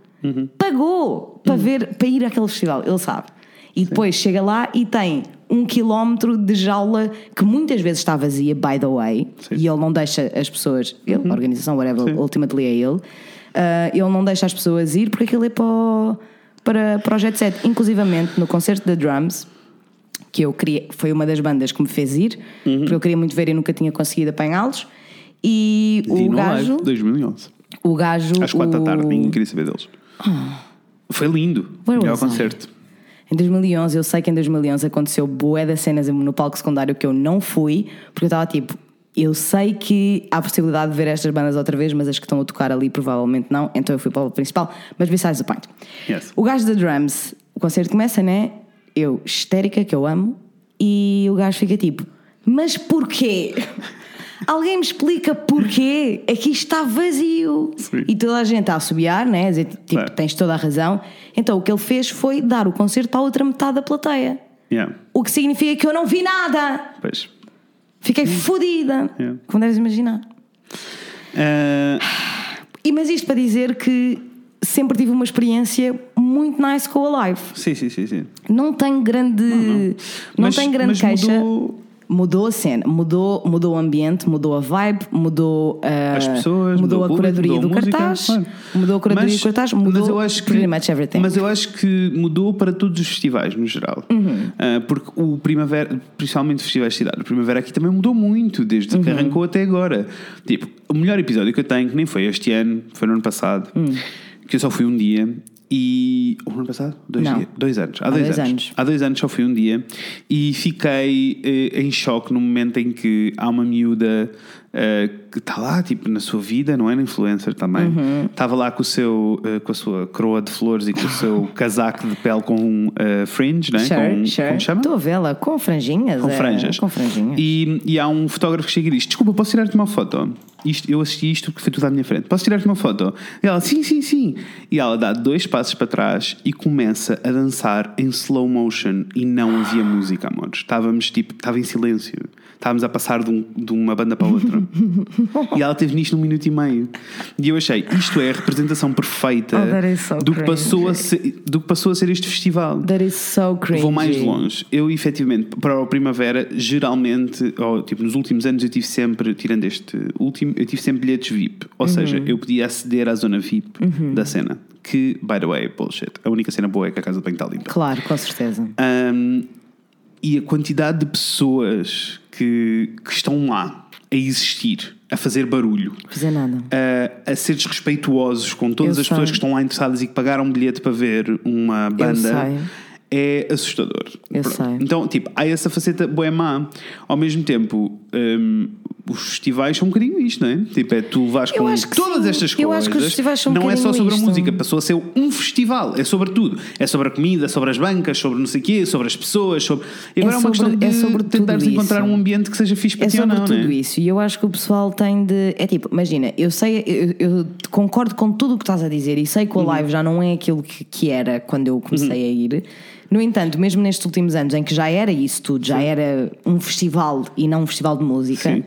pagou para ver, para ir àquele festival? Ele sabe. E depois chega lá e tem um quilómetro de jaula que muitas vezes está vazia, by the way, Sim. e ele não deixa as pessoas, ele, a organização, whatever, Sim. ultimately é ele, ah, ele não deixa as pessoas ir porque aquilo é para, o- para, para o jet set. Inclusivamente no concerto da Drums, que eu queria, foi uma das bandas que me fez ir, Uhum. porque eu queria muito ver e nunca tinha conseguido apanhá-los. E E o gajo, Alive, 2011. o gajo, Às 4 da tarde, o- ninguém queria saber deles. Foi lindo. Where Melhor was I? concerto. Em 2011, eu sei que em 2011 aconteceu bué das cenas no palco secundário que eu não fui, porque eu estava tipo, eu sei que há possibilidade de ver estas bandas outra vez, mas as que estão a tocar ali provavelmente não, então eu fui para o principal, mas besides the point. Yes. O gajo da drums, o concerto começa, né? Eu, histérica, que eu amo, e o gajo fica tipo, mas porquê? *laughs* Alguém me explica porquê? Aqui está vazio. Sim. E toda a gente a assobiar, né? A dizer, tipo, Claro. tens toda a razão. Então o que ele fez foi dar o concerto para a outra metade da plateia. Yeah. O que significa que eu não vi nada. Pois. Fiquei fodida. Yeah. Como deves imaginar. Ah, E, mas isto para dizer que sempre tive uma experiência muito nice com a live. sim, sim, sim, sim. Não tenho grande. Não, Mas- tenho grande mas queixa. mudou- Mudou a cena, mudou, mudou o ambiente, mudou a vibe, mudou a, As pessoas, mudou, mudou a curadoria mudou do a música, cartaz, claro. mudou a curadoria do cartaz, mudou mas eu acho que, pretty much everything. Mas eu acho que mudou para todos os festivais, no geral. Uhum. Ah, porque o Primavera, principalmente festivais de cidade, o Primavera aqui também mudou muito, desde Uhum. que arrancou até agora. Tipo, o melhor episódio que eu tenho, que nem foi este ano, foi no ano passado, Hum. que eu só fui um dia. E. O ano passado? Dois, Não. dias? dois anos. Há, Há dois, dois anos. anos. Há dois anos só fui um dia e fiquei eh, em choque no momento em que há uma miúda eh, que está lá, tipo, na sua vida, não era influencer também. Uhum. Estava lá com, o seu, eh, com a sua coroa de flores e com o seu *laughs* casaco de pele com eh, fringe, né? Sure, com, sure. Como chama? Estou a vê-la com franjinhas. Com é, franjas. Com franjinhas. E, e há um fotógrafo que chega e diz: Desculpa, posso tirar-te uma foto? Isto, eu assisti isto porque foi tudo à minha frente. Posso tirar-te uma foto? E ela, sim, sim, sim. E ela dá dois passos para trás e começa a dançar em slow motion e não havia *gasps* música, amores. Estávamos tipo, estava em silêncio. Estávamos a passar de, um- de uma banda para outra. *laughs* e ela teve nisto num minuto e meio. E eu achei, isto é a representação perfeita Oh, so do, que passou a ser, do que passou a ser este festival. That is so cringy. Vou mais longe. Eu, efetivamente, para a primavera, geralmente, ou, tipo, nos últimos anos, eu tive sempre, tirando este último, eu tive sempre bilhetes VIP. Ou seja, eu podia aceder à zona VIP da cena. Que, by the way, bullshit. A única cena boa é que a casa de banho está limpa. Claro, com certeza. Um, e a quantidade de pessoas que, que estão lá a existir, a fazer barulho, Fazer nada. a, a ser desrespeituosos com todas Eu as pessoas sei. que estão lá interessadas e que pagaram um bilhete para ver uma banda sei. É assustador. Eu Pronto. sei. Então, tipo, há essa faceta boa má. Ao mesmo tempo, hum, os festivais são um bocadinho isto, não é? Tipo, é tu vais Eu com acho que todas sim. estas Eu coisas. acho que os festivais são um não é só sobre a isto. música, passou a ser um festival. É sobre tudo. É sobre a comida, sobre as bancas, sobre não sei o quê, sobre as pessoas. Sobre... E agora é, uma sobre- questão de é sobre tudo tentares encontrar um ambiente que seja fixe para É ti ou sobre não, tudo não é? isso. E eu acho que o pessoal tem de. É tipo, imagina, eu sei, eu, eu concordo com tudo o que estás a dizer e sei que o Uhum. live já não é aquilo que, que era quando eu comecei a ir. No entanto, mesmo nestes últimos anos em que já era isso tudo, já era um festival e não um festival de música, Sim.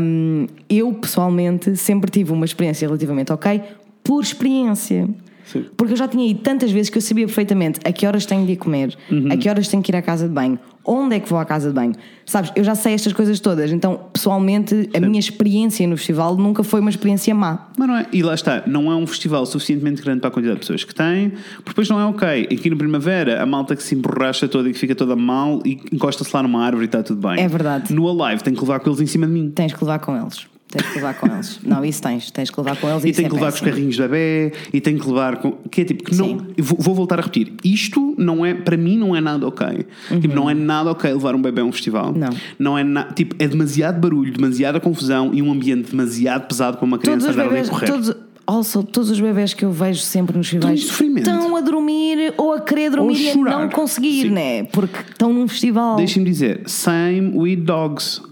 hum, eu pessoalmente sempre tive uma experiência relativamente ok por experiência. Sim. Porque eu já tinha ido tantas vezes que eu sabia perfeitamente a que horas tenho de ir comer, Uhum. a que horas tenho que ir à casa de banho, onde é que vou à casa de banho. Sabes, eu já sei estas coisas todas. Então, pessoalmente, a minha experiência no festival nunca foi uma experiência má. Mas não é, e lá está, não é um festival suficientemente grande para a quantidade de pessoas que tem, porque depois não é ok. Aqui no Primavera, a malta que se emborracha toda e que fica toda mal e encosta-se lá numa árvore e está tudo bem. É verdade. No Alive tem que levar com eles em cima de mim. Tens que levar com eles. Tens que levar com eles. Não, isso tens. Tens que levar com eles E isso tem é que levar com os péssimo. carrinhos de bebê, e tem que levar com. Que é tipo, que não. Vou, vou voltar a repetir. Isto não é, para mim, não é nada ok. Tipo, não é nada ok levar um bebê a um festival. Uhum. Não. Não é na, Tipo, é demasiado barulho, demasiada confusão e um ambiente demasiado pesado para uma Todos criança os andar a correr. todos, also, todos os bebés que eu vejo sempre nos festivais estão a dormir ou a querer dormir e a não conseguir, Sim. né? Porque estão num festival. Deixem-me dizer, same with dogs.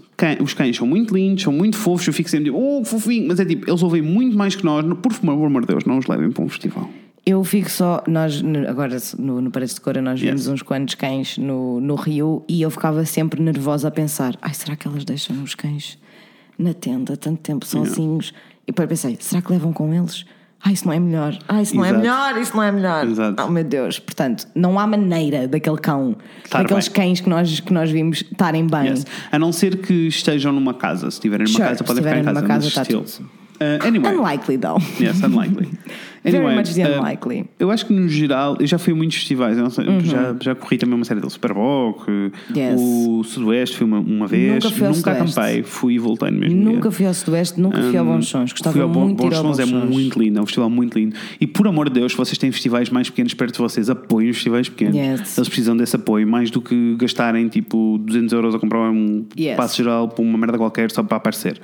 Os cães são muito lindos, são muito fofos. Eu fico sempre tipo, oh, fofinho. Mas é tipo, eles ouvem muito mais que nós. Por favor, amor de Deus, não os levem para um festival. Eu fico só. Nós, agora no, no Paredes de Cora, nós vimos uns quantos cães no, no Rio e eu ficava sempre nervosa a pensar: ai, será que elas deixam os cães na tenda tanto tempo sozinhos? E depois pensei: será que levam com eles? Ai, isso não é melhor. Ai, isso não é Exato. melhor. Isso não é melhor. Exato. Oh, meu Deus. Portanto, não há maneira daquele cão, Estar daqueles bem. cães que nós, que nós vimos estarem bem. Yes. A não ser que estejam numa casa. Se estiverem numa Sure, casa, podem ficar em casa. numa mas casa, está still. tudo. Uh, anyway. Unlikely, though. Yes, unlikely. *laughs* Very Anyway, much the uh, unlikely. eu acho que no geral, eu já fui a muitos festivais, sei, já, já corri também uma série do Superboc, Uhum. Yes. o Sudoeste fui uma, uma vez, Nunca fui ao Sudoeste. acampei, fui e voltei no mesmo dia. Nunca fui ao Sudoeste, nunca fui ao Bons Sons. Gostava Fui ao muito de ir Bons ao Sons, Bons é Sons. muito lindo, é um festival muito lindo. E por amor de Deus, se vocês têm festivais mais pequenos perto de vocês, apoiem os festivais pequenos. Yes. Eles precisam desse apoio, mais do que gastarem tipo 200 euros a comprar um Yes. passo geral para uma merda qualquer só para aparecer.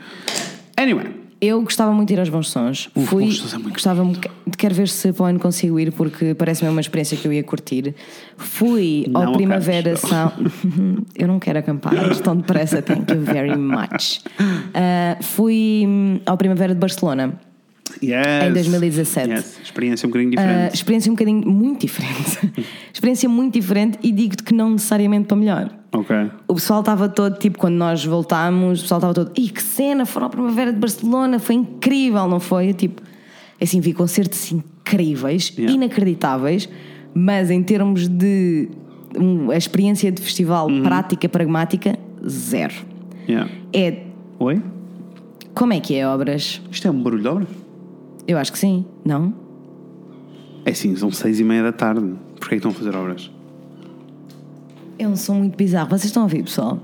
Anyway, Eu gostava muito de ir aos Bons Sons. Uf, Fui, Bons Sons é muito gostava quero ver se para o ano consigo ir porque parece-me uma experiência que eu ia curtir. Fui ao Não Primavera acampes, Sound. *laughs* eu não quero acampar, tão depressa, thank you very much. *laughs* Ah, fui hum, ao Primavera de Barcelona. Yes. Em 2017. Yes. Experiência um bocadinho diferente. experiência um bocadinho muito diferente. *laughs* experiência muito diferente e digo-te que não necessariamente para melhor. O pessoal estava todo, tipo, quando nós voltámos, o pessoal estava todo, ih, que cena, foram à Primavera de Barcelona, foi incrível, não foi? Eu, tipo, assim, vi concertos incríveis, Yeah. inacreditáveis, mas em termos de um, a experiência de festival Uhum. prática, pragmática, zero. Yeah. É, Oi? como é que é, obras? Isto é um barulho de obras? Eu acho que sim, não? É sim, são seis e meia da tarde. Porquê é que estão a fazer obras? É um som muito bizarro. Vocês estão a ouvir, pessoal?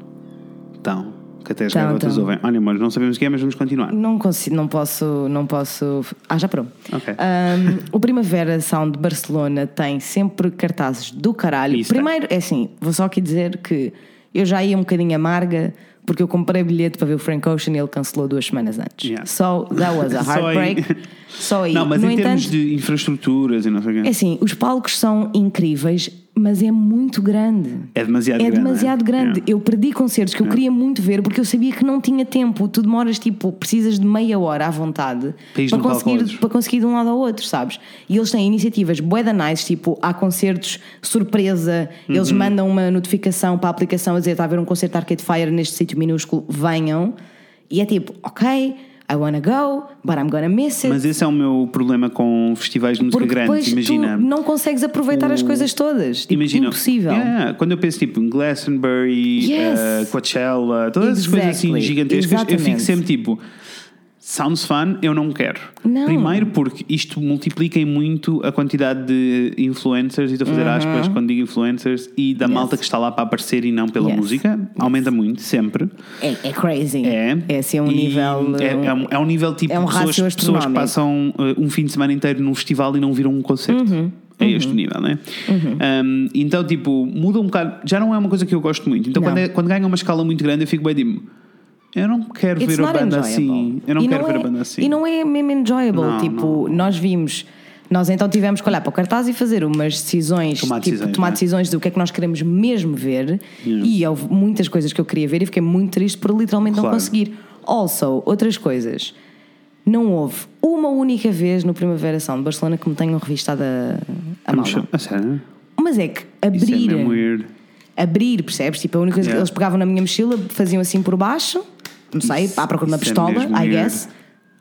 Então, que até as Então, garotas então. ouvem. Olha, mas não sabemos o que é, mas vamos continuar. Não consigo, não posso, não posso. Ah, já parou. Ok. Ahm, o Primavera Sound de Barcelona tem sempre cartazes do caralho. Isso tem. Primeiro, é assim, vou só aqui dizer que eu já ia um bocadinho amarga porque eu comprei bilhete para ver o Frank Ocean e ele cancelou duas semanas antes. Yeah. So that was a *laughs* Só aí. heartbreak. Só aí. Não, mas no em termos entanto, de infraestruturas e não sei o quê. é assim, os palcos são incríveis, mas é muito grande. É demasiado É grande. demasiado é? grande. Yeah. Eu perdi concertos que eu queria muito ver porque eu sabia que não tinha tempo. Tu demoras tipo, precisas de meia hora à vontade Para conseguir, para conseguir de um lado ao outro, sabes? E eles têm iniciativas bué da nice, tipo, há concertos surpresa, Uhum. eles mandam uma notificação para a aplicação a dizer está a haver um concerto de Arcade Fire neste sítio minúsculo, venham. E é tipo, ok, I wanna go, but I'm gonna miss it. Mas esse é o meu problema com festivais de música porque grandes. Imagina. tu não consegues aproveitar as o- coisas todas. Tipo, Imagina, impossível. Yeah, quando eu penso tipo em Glastonbury, Yes. eh, Coachella, todas essas coisas assim Exactly. gigantescas, eu fico Exatamente. sempre tipo. Sounds fun, eu não quero. Não. Primeiro porque isto multiplica em muito a quantidade de influencers, e estou a fazer aspas quando digo influencers, e da malta que está lá para aparecer e não pela Yes. música. Aumenta muito, sempre. É, é crazy. É. É assim um E nível. É, é um, é um nível tipo é um pessoas, pessoas que passam uh, um fim de semana inteiro num festival e não viram um concerto. Uhum. É este o nível, né? Um, então, tipo, muda um bocado. Já não é uma coisa que eu gosto muito. Então, Não. quando, é- quando ganha uma escala muito grande, eu fico bem tipo. Eu não quero It's ver a banda enjoyable. assim. Eu não E quero ver é, a banda assim. E não é mesmo enjoyable. Não, tipo, nós vimos. Nós então tivemos que olhar para o cartaz e fazer umas decisões, Tomar tipo, decisões, tomar né? decisões do que é que nós queremos mesmo ver. Yeah. E houve muitas coisas que eu queria ver e fiquei muito triste por literalmente não Claro. conseguir. Also, outras coisas. Não houve uma única vez no Primavera Sound de Barcelona que me tenham revistado a, a mala. a sério? Mas é que Isso é abrir. abrir, percebes? Tipo, a única coisa que Yeah. eles pegavam na minha mochila, faziam assim por baixo, não sei, à procura uma é pistola, mesmo I guess.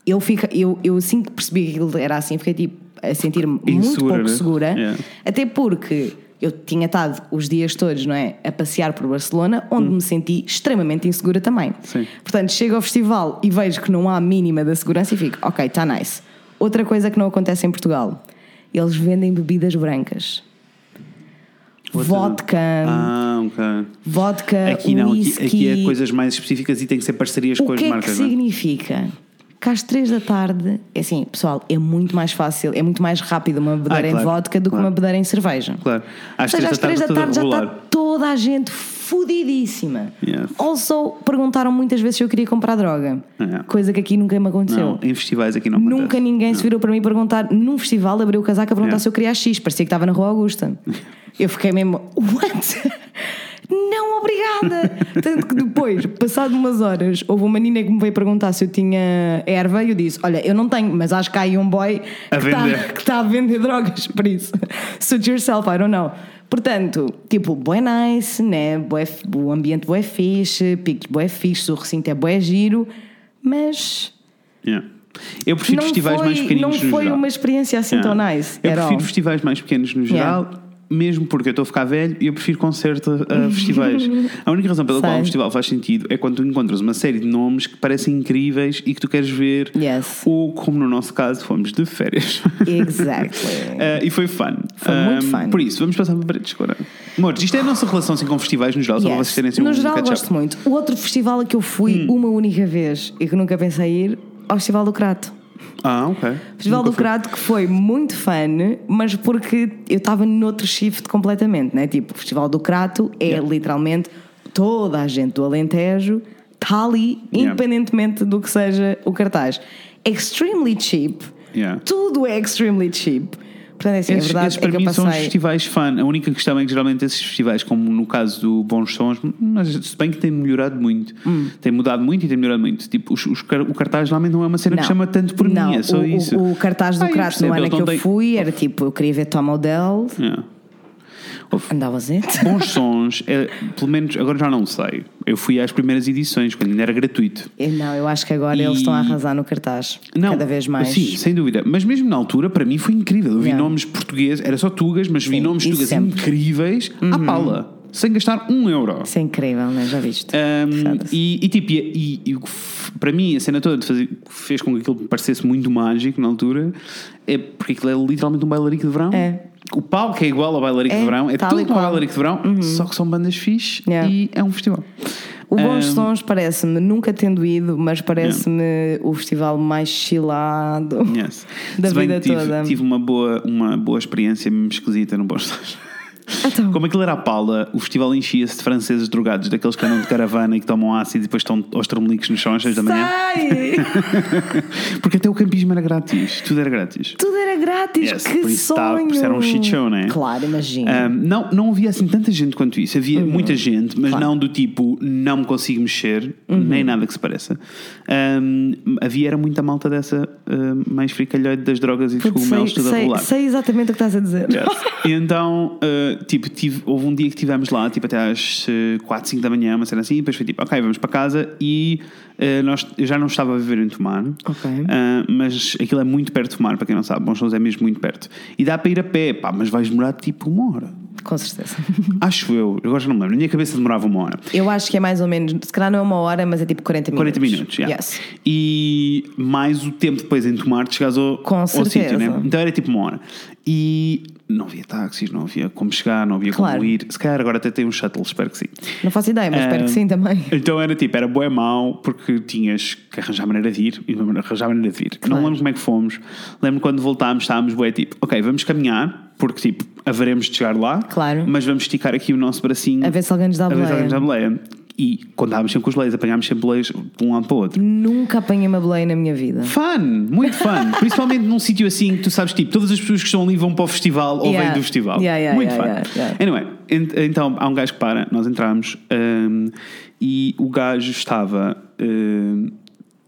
Eu, fico, eu, eu assim que percebi que aquilo era assim, fiquei tipo a sentir-me muito Insegura, pouco né? segura. Yeah. Até porque eu tinha estado os dias todos, não é? A passear por Barcelona, onde me senti extremamente insegura também. Hum. Sim. Portanto, chego ao festival e vejo que não há a mínima da segurança e fico, ok, está nice. Outra coisa que não acontece em Portugal, eles vendem bebidas brancas. Vodka, Ah, ok. vodka, Aqui não, aqui, whisky. aqui é coisas mais específicas e tem que ser parcerias O com as que é que marcas, não é? significa? Que às três da tarde, é assim, pessoal, é muito mais fácil, é muito mais rápido uma bebedeira Ah, claro, em vodka do claro. que uma bebedeira em cerveja. Claro. Às Ou seja, três às da tarde, três da tudo a tarde já está toda a gente fodidíssima. Yeah. Also, perguntaram muitas vezes se eu queria comprar droga. Yeah. Coisa que aqui nunca me aconteceu. Não, em festivais aqui não Nunca acontece. ninguém se virou para mim perguntar, num festival, abriu o casaco a perguntar Yeah. se eu queria X. Parecia que estava na Rua Augusta. *laughs* Eu fiquei mesmo, what? *laughs* Não, obrigada! Tanto que depois, passado umas horas, houve uma menina que me veio perguntar se eu tinha erva e eu disse: Olha, eu não tenho, mas acho que há aí um boy A que está *laughs* que tá a vender drogas, por isso. Suit yourself, I don't know. Portanto, tipo, bué nice, né? Bué, o ambiente bué fixe, piques bué fixe, o recinto é bué giro, mas Yeah. Eu prefiro não festivais foi, mais pequeninos não foi geral. uma experiência assim Yeah. tão nice. Eu prefiro all. festivais mais pequenos no geral, mesmo porque eu estou a ficar velho e eu prefiro concerto a *laughs* festivais. A única razão pela qual Sei. um festival faz sentido é quando tu encontras uma série de nomes que parecem incríveis e que tu queres ver, Yes. ou como no nosso caso, fomos de férias. Exactly. Uh, *laughs* e foi fun. Foi muito Um, fun. Por isso, vamos passar para paredes agora. Amores, isto é a nossa relação assim, com festivais no geral, só para Yes. vocês terem assim, No um geral, gosto muito. O outro festival a que eu fui Hum. uma única vez e que nunca pensei ir, ao Festival do Crato. Ah, ok. Festival Nunca do. Crato que foi muito fun, mas porque eu estava noutro shift completamente, né? Tipo, o Festival do Crato é Yeah. literalmente toda a gente do Alentejo está ali, Yeah. independentemente do que seja o cartaz. Extremely cheap. Yeah. Tudo é extremely cheap. Portanto, é assim, Esses, a verdade esses é para eu mim são os passei. festivais fun. A única questão é que geralmente esses festivais, como no caso do Bons Sons, mas se bem que tem melhorado muito, Hum. tem mudado muito e tem melhorado muito. Tipo, os, os o cartaz geralmente não é uma cena que chama tanto por não, mim, é só o, isso. O, o cartaz do Ah, Crato no ano que não eu têm- fui era tipo, eu queria ver Tom Odell, Yeah. And that was it. Bons sons, é, pelo menos agora já não sei. Eu fui às primeiras edições, quando ainda era gratuito. Eu Não, eu acho que agora E- eles estão a arrasar no cartaz. Não, cada vez mais. Sim, sem dúvida. Mas mesmo na altura, para mim foi incrível. Eu vi Yeah. nomes portugueses, era só tugas, mas vi Sim, nomes isso tugas sempre. Uhum. incríveis à pala, sem gastar um euro. Isso é incrível, né? Já viste? Um, e, e tipo, e, e- para mim a cena toda fazer, fez com que aquilo parecesse muito mágico na altura, é porque aquilo é literalmente um bailarico de verão. É. O palco é igual ao bailarico É, de verão, é tudo qual. Uhum. bailarico de verão, só que são bandas fixe Yeah. e é um festival. O Bons Um, Sons parece-me, nunca tendo ido, mas parece-me o festival mais chilado Yes. *laughs* da vida tive, toda. tive uma boa, uma boa experiência mesmo esquisita no Bons Sons. Então. Como aquilo era a Paula, o festival enchia-se de franceses drogados, daqueles que andam de caravana e que tomam ácido e depois estão aos tremelicos no chão às 6 da manhã. *laughs* Porque até o campismo era grátis, tudo era grátis. Tudo era grátis, Yes, que por isso tá- sonho! por isso era um shit show, né? Claro, imagina. Um, não, não havia assim tanta gente quanto isso. Havia muita gente, mas Uhum. Claro. Uhum. não do tipo não me consigo mexer, nem nada que se pareça. Um, havia era muita malta dessa um, mais fricalhoide das drogas e dos cogumelos, sei, tudo a sei, rolar. sei exatamente o que estás a dizer. Yes. Então, uh, tipo, tive- houve um dia que estivemos lá, tipo, até às uh, 4, 5 da manhã, uma cena assim, e depois foi tipo, ok, vamos para casa e uh, nós, eu já não estava a viver em Tomar, Ok. uh, mas aquilo é muito perto de Tomar, para quem não sabe, Bons Sons é mesmo muito perto. E dá para ir a pé, pá, mas vais demorar tipo uma hora. Com certeza. *laughs* Acho eu, agora já não me lembro, na minha cabeça demorava uma hora. Eu acho que é mais ou menos, se calhar não é uma hora, mas é tipo 40 minutos. 40 minutos, yeah. Yes. E mais o tempo depois em tomar de chegares ao, Com ao sítio, né? Então era tipo uma hora. E não havia táxis, não havia como chegar, não havia Claro. como ir. Se calhar agora até tem um shuttle, espero que sim. Não faço ideia, mas espero Ah, que sim também. *laughs* Então era tipo, era bué mau porque tinhas que arranjar maneira de ir e arranjar maneira de vir. Claro. Não lembro como é que fomos. Lembro quando voltámos, estávamos bué tipo, ok, vamos caminhar, porque tipo, haveremos de chegar lá, Claro. mas vamos esticar aqui o nosso bracinho A ver se alguém nos dá a ver se boleia. alguém nos dá boleia. E quando sempre com os leis, apanhámos sempre leis de um lado para o outro. Nunca apanhei uma boleia na minha vida. Fun, muito fun. *laughs* Principalmente num sítio assim que tu sabes, tipo, todas as pessoas que estão ali vão para o festival ou Yeah. vêm do festival. Yeah, yeah, muito yeah, fun. yeah. Anyway, ent- então há um gajo que para, nós entramos hum, e o gajo estava hum,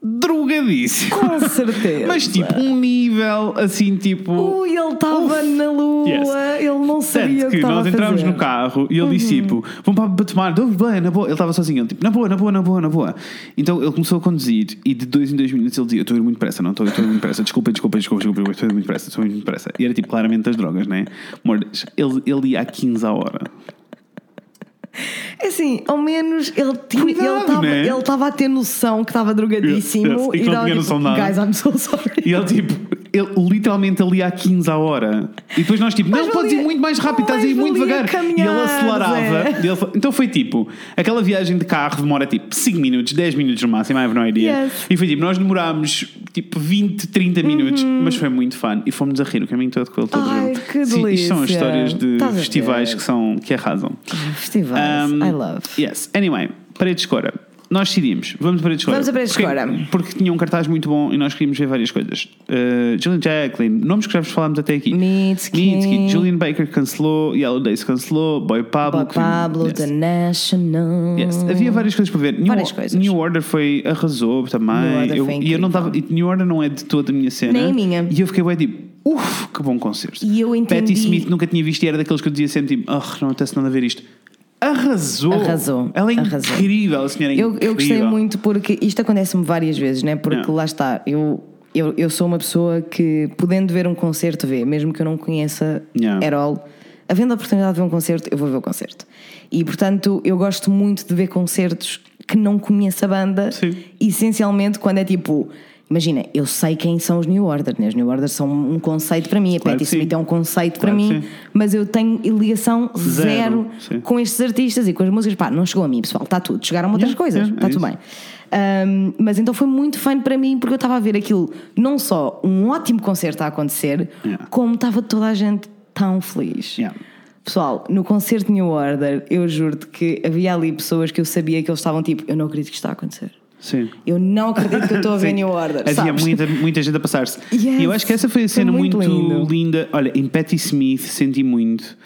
drogadíssimo. Com certeza. Mas tipo, um nível assim, tipo. Ui, ele estava na lua, Yes. ele não sabia Tanto que que nós entramos. Uhum. no carro e ele disse tipo, vamos para tomar, bem, na boa. Ele estava sozinho, ele tipo, na boa, na boa, na boa, na boa. Então ele começou a conduzir e de dois em dois minutos ele dizia, eu estou a ir muito depressa, não estou, a ir muito depressa, desculpa, desculpa, desculpa, desculpa, estou a ir muito depressa, estou a ir muito depressa. E era tipo claramente as drogas, né? Ele, ele ia a 15 a hora. É assim, ao menos ele tinha- Cuidado, ele estava né? a ter noção que estava drogadíssimo Yes, yes, e que não tinha tipo, noção de nada. Guys, I'm so sorry. E ele tipo, ele literalmente ali a 15 a hora. E depois nós tipo, não, Mais podes ir muito mais rápido, estás a ir muito devagar. e ele acelerava. Zé. E ele então foi tipo, aquela viagem de carro demora tipo 5 minutos, 10 minutos no máximo, I have no idea. Yes. E foi tipo, nós demorámos tipo 20, 30 minutos, mas foi muito fun. E fomos a rir o caminho todo com ele todo Uhum. Ai, junto. que Sim, Isto são delícia. histórias de Estás a festivais que, são, que arrasam. Festivais, Um, I love. Yes. Anyway, parede de escora. Nós decidimos, vamos a parede de escora. Vamos a Parede de Porque- Escora. Porque tinha um cartaz muito bom e nós queríamos ver várias coisas. Uh, Julian Jacqueline, nomes que já vos falámos até aqui. Mitski. Julian Baker cancelou, Yellow Days cancelou, Boy Pablo. Boy Pablo, yes. The National. Yes. Havia várias coisas para ver. New, Várias coisas. New Order foi, arrasou também. New Order eu, e eu não estava. New Order não é de toda a minha cena. Nem a minha. E eu fiquei bem tipo, uff, que bom concerto. E eu entendi- Patti Smith nunca tinha visto e era daqueles que eu dizia sempre tipo, ah, não apetece nada a ver isto. Arrasou. Arrasou. Ela é Arrasou. incrível, a senhora é Eu, eu gostei incrível. muito porque isto acontece-me várias vezes, né? Porque Yeah. lá está, eu, eu, eu sou uma pessoa que, podendo ver um concerto, vê, mesmo que eu não conheça Yeah. at all, havendo a oportunidade de ver um concerto, eu vou ver o concerto. E portanto, eu gosto muito de ver concertos que não conheço a banda, Sim. essencialmente quando é tipo. Imagina, eu sei quem são os New Order, né? Os New Order são um conceito para mim, a Claro Patti sim. Smith é um conceito para Claro que mim, mas eu tenho ligação Zero, zero, com estes artistas e com as músicas. Pá, não chegou a mim, pessoal, está tudo. Chegaram outras Yeah, coisas, yeah, está é tudo isso. bem. Um, mas então foi muito fun para mim porque eu estava a ver aquilo, não só um ótimo concerto a acontecer, Yeah. como estava toda a gente tão feliz. Pessoal, no concerto New Order, eu juro-te que havia ali pessoas que eu sabia que eles estavam tipo, eu não acredito que isto está a acontecer. Sim. Eu não acredito que eu estou a ver. *laughs* New Order. Havia sabes? muita, muita gente a passar-se. Yes. E eu acho que essa foi a cena muito, muito linda. Olha, em Patti Smith senti muito.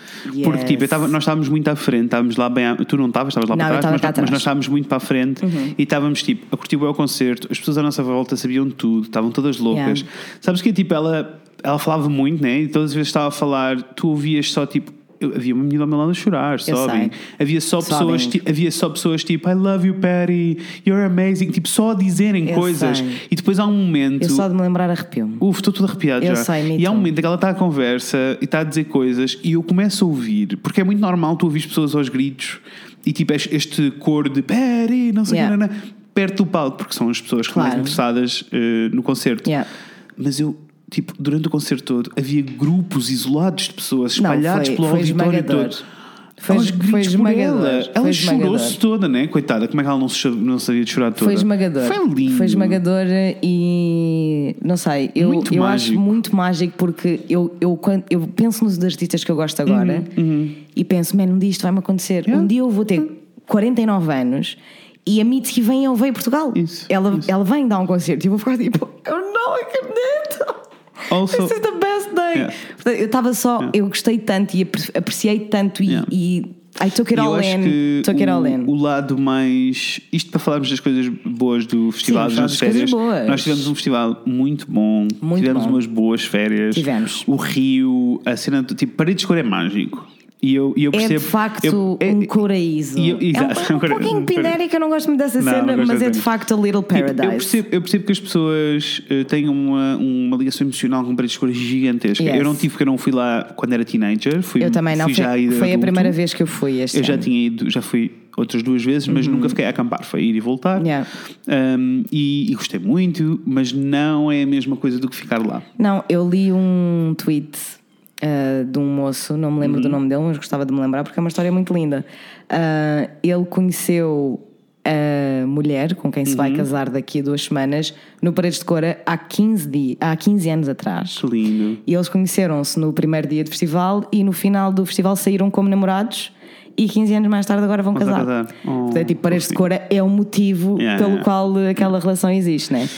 Porque Yes. tipo, eu tava- nós estávamos muito à frente, estávamos lá bem. à- tu não estavas, estavas lá Não, para trás, mas, cá mas. Uhum. nós estávamos muito para a frente e estávamos tipo a curtir o concerto. As pessoas à nossa volta sabiam tudo, estavam todas loucas. Yeah. Sabes que tipo, ela, ela falava muito, né? E todas as vezes estava a falar, tu ouvias só tipo. Eu- havia uma menina ao meu lado a chorar, sobem. sei. Havia só pessoas, ti- havia só pessoas tipo I love you, Patty, you're amazing, tipo só a dizerem Eu coisas. sei. E depois há um momento. Eu só de me lembrar arrepio-me. Uf, estou tudo arrepiado Eu já. sei, e há um momento em que ela está à conversa e está a dizer coisas e eu começo a ouvir, porque é muito normal tu ouvires pessoas aos gritos e tipo este- cor de Perry, não sei o Yeah. que, perto do palco, porque são as pessoas que mais Claro. interessadas eh, no concerto. Yeah. Mas eu, tipo, durante o concerto todo havia grupos isolados de pessoas Não, espalhados foi- pelo foi auditório esmagador. todo. Foi- Aos foi esmagador. ela. Ela chorou-se toda, né? Coitada, como é que ela não, se, não sabia de chorar toda? Foi esmagador. Foi lindo. Foi esmagador e não sei, eu, Muito eu acho muito mágico porque eu, eu, quando, eu penso nos artistas que eu gosto agora e penso, man, um dia isto vai-me acontecer. Uhum, Yeah. Um dia eu vou ter 49 anos e a Mitski vem, veio a Portugal. Isso, ela, isso. ela vem dar um concerto e eu vou ficar tipo, eu não acredito. Also- This is the best day. Yeah. Portanto, eu estava só, eu gostei tanto e apre- apreciei tanto e, Yeah. e I took it eu all acho in. Took it all in. o, o lado mais. Isto para falarmos das coisas boas do festival, Sim, das férias. boas. Nós tivemos um festival muito bom. Muito tivemos bom. umas boas férias. Tivemos. O Rio, a cena. do- Tipo, Paredes de Cor é mágico. E eu, e eu É percebo. de facto eu- é- um coraíso. e eu- exato, é *laughs* um, um pouquinho pindérica, eu não gosto muito dessa Não, não cena, gosto mas é de facto a Little Paradise. eu, percebo, eu percebo que as pessoas eh, têm uma, uma ligação emocional com paredes de cor gigantesca. Yes. Eu não tive, porque eu não fui lá quando era teenager. Fui, Eu também não. fui Foi, já foi a primeira vez que eu fui este Eu já ano. tinha ido, já fui outras duas vezes, mas nunca fiquei a acampar. Foi ir e voltar. Uhum. Yeah. Um, e, e gostei muito, mas não é a mesma coisa do que ficar lá. Não, eu li um tweet uh, de um moço, não me lembro Uhum. do nome dele, mas gostava de me lembrar porque é uma história muito linda. Uh, ele conheceu a mulher com quem se vai Uhum. casar daqui a duas semanas no Paredes de Cora há 15, di- há 15 anos atrás. Que lindo. E eles conheceram-se no primeiro dia do festival e no final do festival saíram como namorados e 15 anos mais tarde agora vão casar. casar. Oh, Portanto, tipo, Paredes de. Cora é o motivo Yeah, pelo yeah. qual aquela relação existe, né?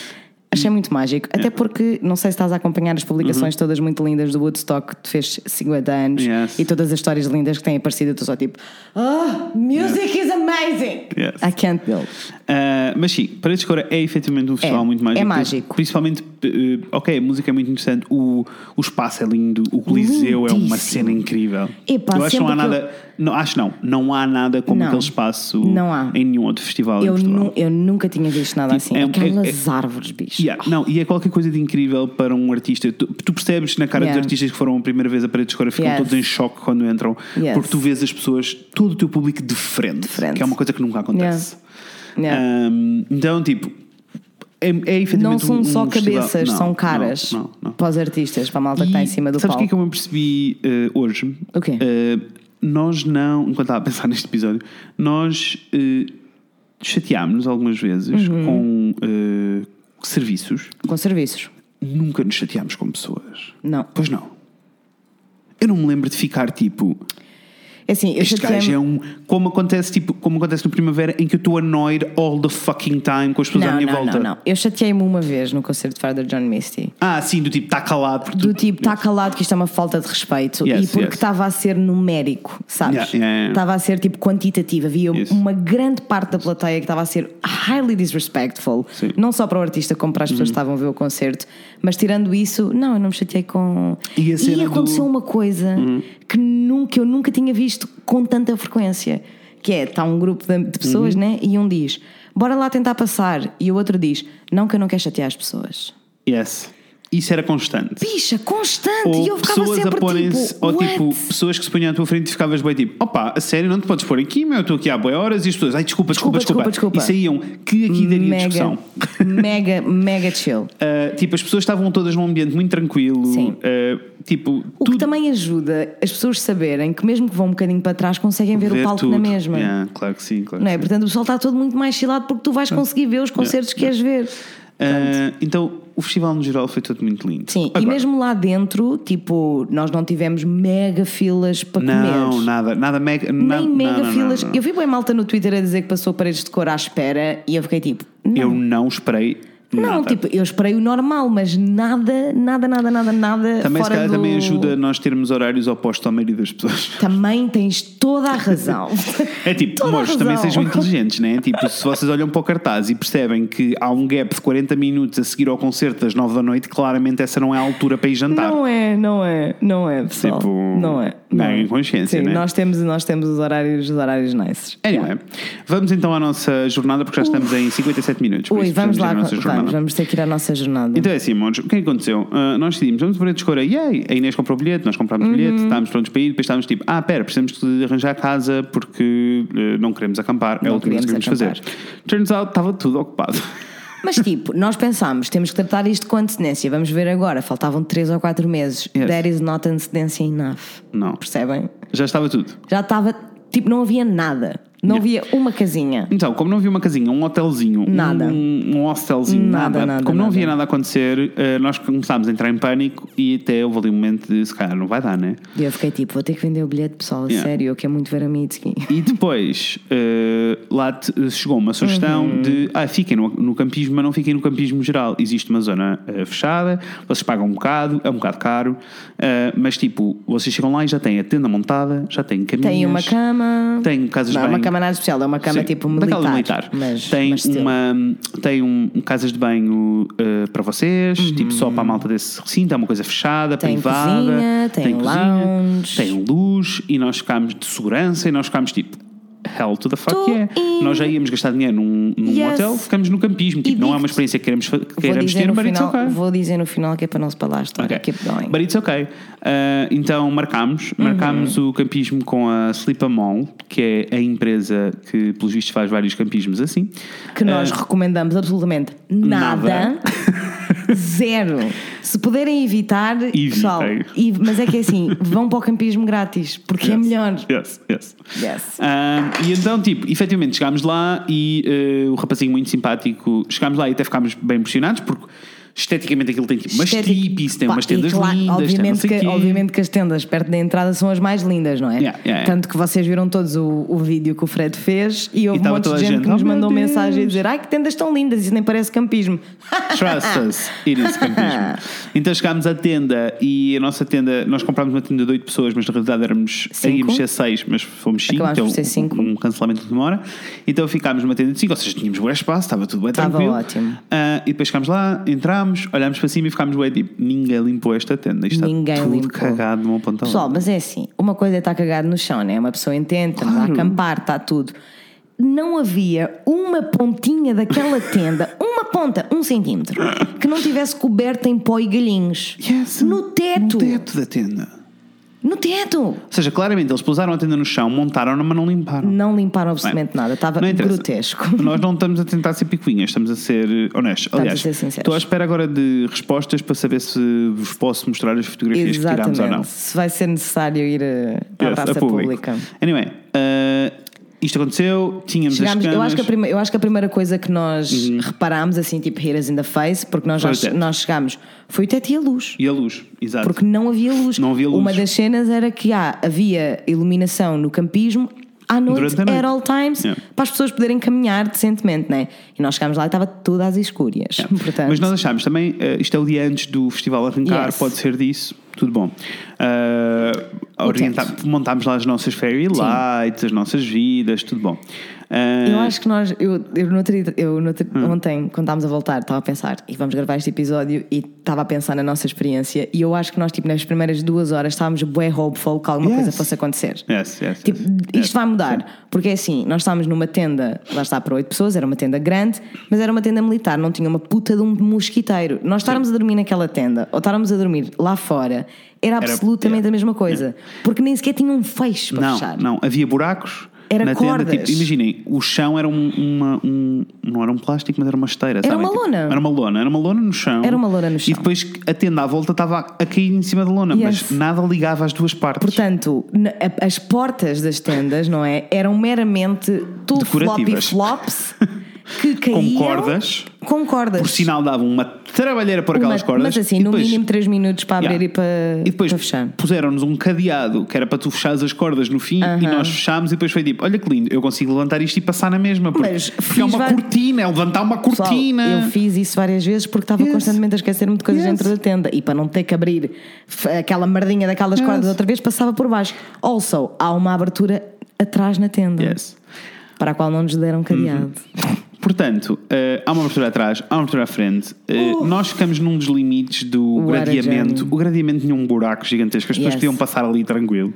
Achei muito mágico. Até porque, não sei se estás a acompanhar as publicações todas muito lindas do Woodstock, que fez 50 anos, Uhum. Yes. e todas as histórias lindas que têm aparecido. Eu estou só tipo, oh, music is amazing! Yes. I can't build. Uh, mas sim, Paredes de Cor é efetivamente um festival É, muito mágico. é mágico. Principalmente, uh, ok, a música é muito interessante, o, o espaço é lindo, o Coliseu é uma Lindíssimo. cena incrível. Epá, eu acho que não há nada, não, acho não, não há nada como Não. aquele espaço Não há. em nenhum outro festival Eu, eu nunca tinha visto nada assim. é- Aquelas árvores, bicho. Yeah, não, e é qualquer coisa de incrível para um artista. Tu, tu percebes na cara Yeah. dos artistas que foram a primeira vez a parede de escura ficam Yes. todos em choque quando entram, Yes. porque tu vês as pessoas, todo o teu público de frente, frente. que é uma coisa que nunca acontece. Yeah. Um, então, tipo, é, é Não são um, só um festival- cabeças, Não, são caras Não, não, para os artistas, para a malta que está em cima do sabes o que palco. é que eu me percebi eh, hoje? O quê? Eh, nós não, enquanto estava a pensar *laughs* neste episódio, nós eh, chateámos-nos algumas vezes Uhum. com serviços, Com serviços. nunca nos chateámos com pessoas. Não. Pois não. Eu não me lembro de ficar tipo. É assim, eu Este chateei-me- gajo é um. Como acontece, tipo, como acontece no Primavera, em que eu estou annoyed all the fucking time com as pessoas à Não, minha não, volta. não, não. Eu chateei-me uma vez no concerto de Father John Misty. Ah, sim, do tipo, está calado. Porque Do tu- tipo, está calado que isto é uma falta de respeito. Yes, e porque yes. estava a ser numérico, sabes? Yeah, yeah, yeah. Estava a ser tipo quantitativo. Havia Yes. uma grande parte da plateia que estava a ser highly disrespectful. Sim. Uhum. Não só para o artista, como para as pessoas que estavam a ver o concerto. Mas tirando isso, não, eu não me chateei com. E cena aconteceu do- Uhum. uma coisa que, nunca, eu nunca tinha visto com tanta frequência. Que é, está um grupo de, de pessoas, Uhum. né? E um diz, bora lá tentar passar. E o outro diz, não que eu não quero chatear as pessoas. Yes. Isso era constante. Bicha, constante. Ou e eu ficava pessoas a sempre porem-se, tipo, ou what? tipo, pessoas que se punham à tua frente e ficavas bem tipo, opa, a sério, não te podes pôr aqui, meu, eu estou aqui há boas horas e as pessoas, ai, desculpa, desculpa, Desculpa, desculpa. desculpa. E saíam, que aqui daria mega, discussão. mega, mega chill. Uh, *laughs* tipo, as pessoas estavam todas num ambiente muito tranquilo. Sim. uh, tipo, O que tudo também ajuda as pessoas saberem que mesmo que vão um bocadinho para trás conseguem ver, o palco tudo. na mesma. Yeah, claro que sim, claro Não que é? sim. Portanto, o pessoal está todo muito mais chilado porque tu vais conseguir ver os concertos que queres ver. Uh, então, o festival no geral foi tudo muito lindo. Sim, Agora, e mesmo lá dentro, tipo, nós não tivemos mega filas para Não, comer. nada, nada mega. Nem nada, mega não, não, filas. não, não. Eu vi bem malta no Twitter a dizer que passou paredes de cor à espera e eu fiquei tipo, não. Eu não esperei. Não, nada. tipo, eu esperei o normal, mas nada, nada, nada, nada, nada. Também, se fora calhar, do... também ajuda nós termos horários opostos à maioria das pessoas. Também tens toda a razão. *laughs* É tipo, amores, também sejam inteligentes, né? Tipo, se *laughs* vocês olham para o cartaz e percebem que há um gap de 40 minutos a seguir ao concerto das 9 da noite, claramente essa não é a altura para ir jantar. Não é, não é, não é, pessoal. Tipo, não é. ganhem consciência, Sim, né? nós temos, nós temos os horários, os horários nices. Anyway, vamos então à nossa jornada, porque já estamos em 57 minutos. Ui, vamos lá, nossa vamos, vamos ter que ir à nossa jornada. Então é assim, amores, o que é que aconteceu? Ah, nós decidimos, vamos para a escolha, yay! A Inês comprou o bilhete, nós comprámos o Uhum. bilhete, estávamos prontos para ir, depois estávamos tipo, ah, pera, precisamos de arranjar casa porque eh, não queremos acampar, é Não o que nós queremos fazer. Turns out, estava tudo ocupado. Mas tipo, nós pensámos, temos que tratar isto com antecedência. Vamos ver agora, faltavam 3 ou 4 meses. Yes. That is not antecedência enough. Não. Percebem? Já estava tudo. Já estava, tipo, não havia nada. Não havia uma casinha. Então, como não havia uma casinha, um hotelzinho, Nada. um, um hostelzinho, Nada, nada, nada, como não nada. havia nada acontecer, eh, nós começámos a entrar em pânico e até houve ali um momento de se calhar não vai dar, né? E eu fiquei tipo, vou ter que vender o bilhete, pessoal, a Yeah. sério, eu quero muito ver a Mitski. E depois eh, lá te- chegou uma sugestão Uhum. de ah, fiquem no, no campismo, mas não fiquem no campismo geral. Existe uma zona eh, fechada, vocês pagam um bocado, é um bocado caro, eh, mas tipo, vocês chegam lá e já têm a tenda montada, já têm caminhos. Tem uma cama. Tem casas não, de é banho. Cama nada especial, é uma cama Sim, tipo militar. militar. Mas, tem mas uma tem um, um casas de banho eh, para vocês, tipo só para a malta desse recinto, é uma coisa fechada, Uhum. Tem privada, cozinha, tem lounge. tem luz e nós ficámos de segurança e nós ficámos tipo hell to the fuck Tô yeah. in. Nós já íamos gastar dinheiro num, num Yes. hotel, ficamos no campismo, tipo, não é uma experiência que queremos, que queremos ter, no but it's final, okay. vou dizer no final que é para não se parar a história. Ok. Keep going. But it's okay. Uh, então marcámos, marcámos Uhum. o campismo com a Slipamol, que é a empresa que, pelos vistos, faz vários campismos assim. Que nós Uh, recomendamos absolutamente nada. nada. Zero. *laughs* Se puderem evitar, Evitem. pessoal, e- mas é que é assim, vão para o campismo grátis, porque é Yes. melhor. Yes, yes. Yes. Ah, e então, tipo, efetivamente chegámos lá e eh, o rapazinho muito simpático, chegámos lá e até ficámos bem impressionados porque esteticamente aquilo tem tipo umas tipis, tem Pá, umas e tendas claro, lindas, tem obviamente sei que, obviamente que as tendas perto da entrada são as mais lindas, não é? Yeah, yeah, yeah. Tanto que vocês viram todos o, o vídeo que o Fred fez e houve um tava monte de gente, gente, que nos "Oh, mandou Deus." mensagem a dizer ai que tendas tão lindas, isso nem parece campismo. Trust us, *laughs* it is campismo. então chegámos à tenda e a nossa tenda, nós comprámos uma tenda de 8 pessoas, mas na realidade éramos, íamos ser 6, mas fomos 5, Acabámos então ser cinco. um cancelamento de hora. Então ficámos numa tenda de 5, ou seja, tínhamos bom espaço, estava tudo bem Estava tranquilo. ótimo. Ah, e depois chegámos lá, entramos, olhámos para cima e ficámos bem tipo, ninguém limpou esta tenda. Isto Ninguém está tudo limpou. cagado de uma ponta Pessoal, mas é assim, uma coisa é estar cagado no chão, né? Uma pessoa entende, estamos a acampar, está tudo. Não havia uma pontinha daquela tenda, *laughs* uma ponta, um centímetro, que não tivesse coberta em pó e galhinhos. Yes, No teto. No teto da tenda. No teto! Ou seja, claramente eles pousaram a tenda no chão, montaram-na, mas não limparam. Não limparam absolutamente nada, estava grotesco. *laughs* Nós não estamos a tentar ser picuinhas, estamos a ser honestos. a Aliás, ser sinceros. estou à espera agora de respostas para saber se vos posso mostrar as fotografias que tirámos ou não. Exatamente. Se vai ser necessário ir eh, à Yes, praça a pública. Anyway, uh, isto aconteceu, tínhamos Chegámos, as eu, acho que a camas. prime- eu acho que a primeira coisa que nós reparámos, assim, tipo, us in the face, porque nós, o teto. nós chegámos, foi o teto e a luz. E a luz, exato. Porque não havia luz. Não havia luz. Uma das cenas era que ah, havia iluminação no campismo à noite, noite. at all times, Yeah. para as pessoas poderem caminhar decentemente, né? E nós chegámos lá e estava tudo às escúrias. *laughs* Portanto, Mas nós achámos também, uh, isto é o dia antes do festival arrancar, Yes. pode ser disso, tudo bom. Uh, orienta- montámos lá as nossas fairy lights, as nossas vidas, tudo bom. Uh, Eu acho que nós, eu, eu, no eu no Hum. ontem, quando estávamos a voltar, estava a pensar, e vamos gravar este episódio, e estava a pensar na nossa experiência, e eu acho que nós, tipo, nas primeiras duas horas, estávamos bué hopeful que alguma Yes. coisa fosse acontecer. Yes, yes, Tipo, isto vai mudar, porque é assim, nós estávamos numa tenda, lá está para oito pessoas, era uma tenda grande, mas era uma tenda militar, não tinha uma puta de um mosquiteiro. Nós estávamos a dormir naquela tenda, ou estávamos a dormir lá fora, era Era- absolutamente yeah. a mesma coisa, porque nem sequer tinha um fecho para Não, fechar. não, havia buracos. Era na tenda, cordas. tipo, imaginem, o chão era um, uma, um- Não era um plástico, mas era uma esteira. Era sabem? uma Tipo, lona. Era uma lona, era uma lona no chão. Era uma lona no E chão. depois a tenda à volta estava a cair em cima da lona, Yes. mas nada ligava as duas partes. Portanto, na- as portas das tendas, não é? Eram meramente tudo floppy flops *laughs* que caíam cordas. Com cordas. Por sinal, davam uma trabalheira por aquelas Uma- cordas. Mas assim, no depois- mínimo 3 minutos para abrir Yeah. e para, E depois para fechar. puseram-nos um cadeado que era para tu fechares as cordas no fim e nós fechámos e depois foi tipo: olha que lindo, eu consigo levantar isto e passar na mesma. Porque, Mas porque é uma va- cortina, é levantar uma Pessoal, cortina. eu fiz isso várias vezes porque estava Yes. constantemente a esquecer-me de coisas Yes. dentro da tenda e para não ter que abrir aquela merdinha daquelas Yes. cordas outra vez, passava por baixo. Also, há uma abertura atrás na tenda Yes. para a qual não nos deram cadeado. Portanto, eh, há uma abertura atrás, há uma abertura à frente. Eh, Nós ficamos num dos limites do What gradeamento. O gradeamento tinha um buraco gigantesco, as pessoas Yes. podiam passar ali tranquilo.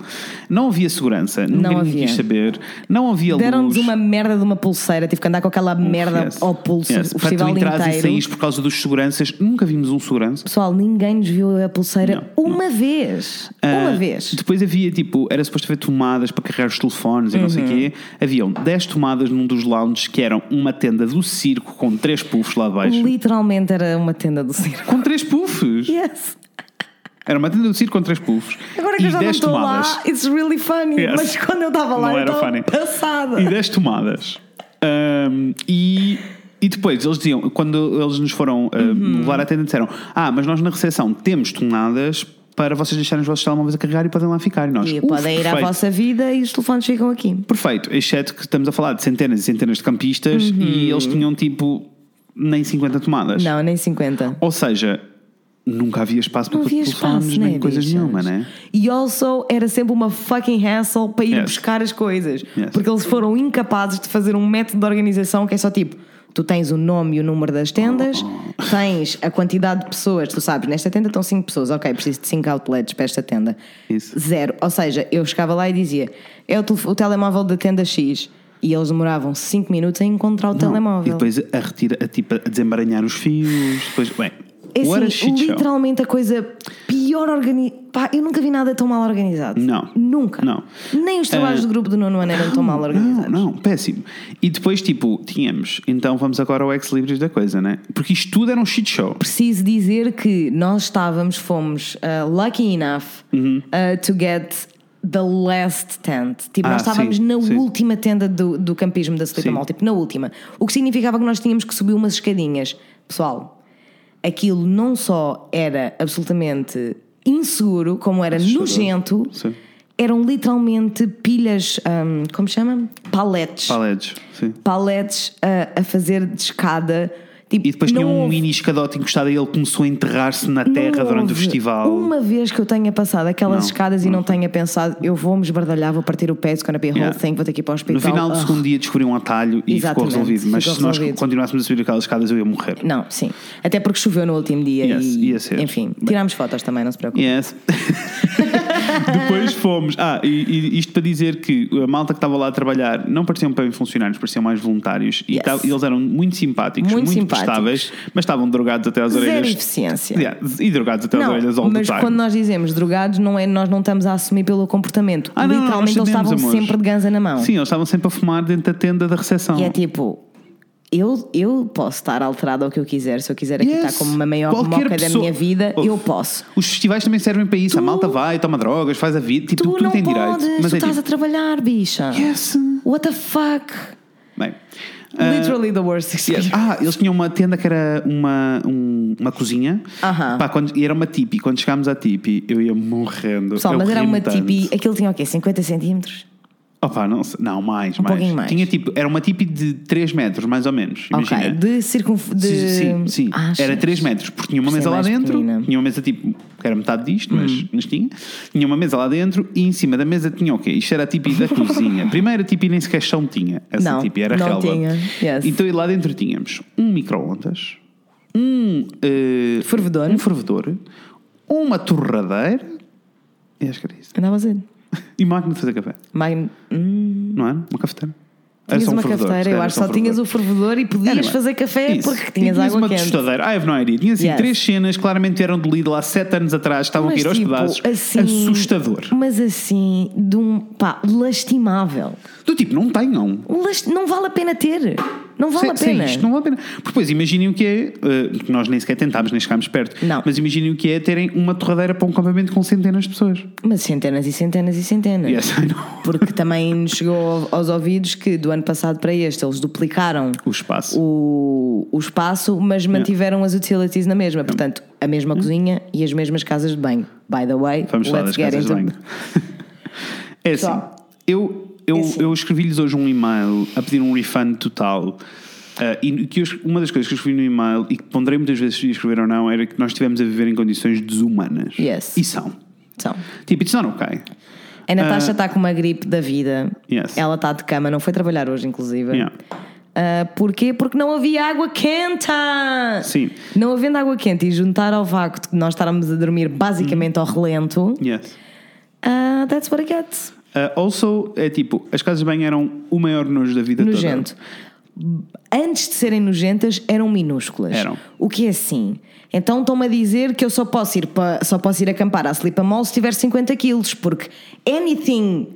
Não havia segurança, nunca Não ninguém havia. quis saber. Não havia Deram-nos uma merda de uma pulseira, tive que andar com aquela merda Yes. ao pulso Yes. o Para tu entrares e saís por causa dos seguranças, nunca vimos um segurança. Pessoal, ninguém nos viu a pulseira uma vez. uma Ah, vez. Depois havia tipo, era suposto haver tomadas para carregar os telefones e não Uhum. sei o quê. Haviam 10 tomadas num dos lounges que eram uma tenda do circo com três puffs lá de baixo. Literalmente era uma tenda do circo. Com três puffs! Yes. Era uma tenda de circo com três puffs. Agora que e eu já não 10 estou tomadas. lá, it's really funny. Yes. Mas quando eu estava lá, Não era funny. passada. E 10 tomadas. Ahm, e, e depois eles diziam, quando eles nos foram ah, Uhum. levar à tenda, disseram: Ah, mas nós na recepção temos tomadas para vocês deixarem os vossos telemóveis a carregar e podem lá ficar. E nós, E "Uf, podem ir à perfeito." vossa vida e os telefones ficam aqui. Perfeito, exceto que estamos a falar de centenas e centenas de campistas e eles tinham tipo nem 50 tomadas. Uhum. Não, nem 50. Ou seja, nunca havia espaço para havia telefones espaço, nem né, coisas bichas? nenhuma, né? E also era sempre uma fucking hassle para ir Yes. buscar as coisas. Yes. Porque eles foram incapazes de fazer um método de organização que é só tipo. Tu tens o nome e o número das tendas, tens a quantidade de pessoas, tu sabes, nesta tenda estão 5 pessoas, ok, preciso de 5 outlets para esta tenda. Isso. Zero. Ou seja, eu chegava lá e dizia: é o, o telemóvel da tenda X. E eles demoravam 5 minutos a encontrar o E telemóvel. depois a retira, a, tipo, a os fios, depois, bem, É what assim, shit show. literalmente a coisa pior organizada. Eu nunca vi nada tão mal organizado. Não. Nunca. Não. Nem os trabalhos Ah, do grupo do nono ano eram tão mal Não, organizados. não, péssimo. E depois, tipo, tínhamos, então vamos agora ao ex-libris da coisa, né? Porque isto tudo era um shit show. Preciso dizer que nós estávamos, fomos uh, lucky enough Uhum. uh, to get the last tent. Tipo, Ah, nós estávamos sim, na sim. última tenda do, do campismo da Sim. Mall, tipo, na última. O que significava que nós tínhamos que subir umas escadinhas. Pessoal, aquilo não só era absolutamente inseguro, como era Assustador. nojento, Sim. eram literalmente pilhas, um, como se chama? Paletes. Paletes, sim. Paletes a, a fazer de escada. Tipo, E depois tinha um houve- mini escadote encostado e ele começou a enterrar-se na terra durante o festival. Uma vez que eu tenha passado aquelas Não, escadas e não tenha pensado, eu vou-me esbardalhar, vou partir o pé, it's gonna be a whole Yeah. thing, vou ter que ir para o hospital. No final do Ah. segundo dia descobri um atalho e ficou Exatamente, resolvido. Mas ficou se nós resolvido. continuássemos a subir aquelas escadas eu ia morrer. Não, sim. Até porque choveu no último dia Yes, e. ia ser. Enfim, tirámos fotos também, não se preocupe. Yes. *laughs* Depois fomos. Ah, e, e isto para dizer que a malta que estava lá a trabalhar não pareciam bem funcionários, pareciam mais voluntários. E Yes. tal- eles eram muito simpáticos, Muito muito, simpáticos. Prestáveis, mas estavam drogados até às Zero orelhas. eficiência. Yeah, e drogados até às Não, orelhas the mas time. quando nós dizemos drogados, não é, nós não estamos a assumir pelo comportamento. Ah, não, não, Literalmente nós eles estavam amores. sempre de ganza na mão. Sim, eles estavam sempre a fumar dentro da tenda da recepção. E é tipo, eu, eu posso estar alterado ao que eu quiser. Se eu quiser aqui Yes. estar como uma maior Qualquer moca da pessoa- minha vida, Oh. eu posso. Os festivais também servem para isso. A malta vai, toma drogas, faz a vida, tipo, Tu tudo não tem podes, direito. Mas tu é estás tipo, a trabalhar, bicha. yes. What the fuck? Bem, Literally the worst experience. Ah, eles tinham uma tenda que era uma, um- uma cozinha. Aham. Pá, quando, e era uma tipi. Quando chegámos à tipi, eu ia morrendo. Pessoal, Eu mas era ri-me uma tanto. tipi, aquilo tinha o quê? 50 centímetros? Opa, não, sei- não, mais, Um mais. pouquinho mais. Tinha tipo, era uma tipi de 3 metros, mais ou menos. Imagina. Ok, de circunf... De... Sim, sim. Achas? Era 3 metros, porque tinha uma Isso é mesa lá mais dentro, pequenina. Tinha uma mesa tipo, que era metade disto, mas, mas tinha. Tinha uma mesa lá dentro e em cima da mesa tinha o quê? Isto era a tipi da cozinha. *laughs* Primeiro a tipi nem sequer chão tinha. Essa Não, tipi era não relva. tinha, yes. Então lá dentro tínhamos um micro-ondas, um eh, Fervedor. um fervedor, uma torradeira e acho que era isso. Andava a. *laughs* E máquina de fazer café, Mag... Hum, não era? Uma cafeteira. Era tinhas um uma fervedor, cafeteira, eu acho era só tinhas o fervedor e podias Anyway, fazer café isso. porque tinhas E água uma quente. tostadeira. I have no idea. Tinha assim Yes. três cenas, claramente eram de Lidl há sete anos atrás, estavam a Mas, ir aos tipo, pedaços. assim, Assustador. Mas assim, de um pá, lastimável. Do tipo, não tenham. Last- Não vale a pena ter. Não vale a pena. Sim, isto não vale a pena. Porque depois imaginem o que é, que nós nem sequer tentámos, nem chegámos perto. Não. Mas imaginem o que é terem uma torradeira para um campamento com centenas de pessoas. Mas centenas e centenas e centenas. Yes, I know. Porque também nos chegou aos ouvidos que do ano passado para este eles duplicaram O espaço. o, o espaço, mas mantiveram as utilities na mesma. Portanto, a mesma cozinha e as mesmas casas de banho. By the way, Vamos let's get into *laughs* é assim, eu, eu, É eu escrevi-lhes hoje um e-mail a pedir um refund total. ah, e que eu, uma das coisas que eu escrevi no e-mail e que ponderei muitas vezes se escrever ou não era que nós estivemos a viver em condições desumanas. Yes. E são. Então, Tipo, it's not okay. a Natasha está com uma gripe da vida. Yes. Ela está de cama, não foi trabalhar hoje, inclusive. Yeah. Ah, porquê? Porque não havia água quente! Sim. Não havendo água quente e juntar ao facto de nós estarmos a dormir basicamente ao relento, Yes. ah, that's what it gets. Uh, also, é tipo, as casas de banho eram o maior nojo da vida Nojento. Antes de serem nojentas, eram minúsculas. Eram. O que é assim? Então estão-me a dizer que eu só posso ir, pa, só posso ir acampar à Sleep Mall se tiver 50 quilos, porque anything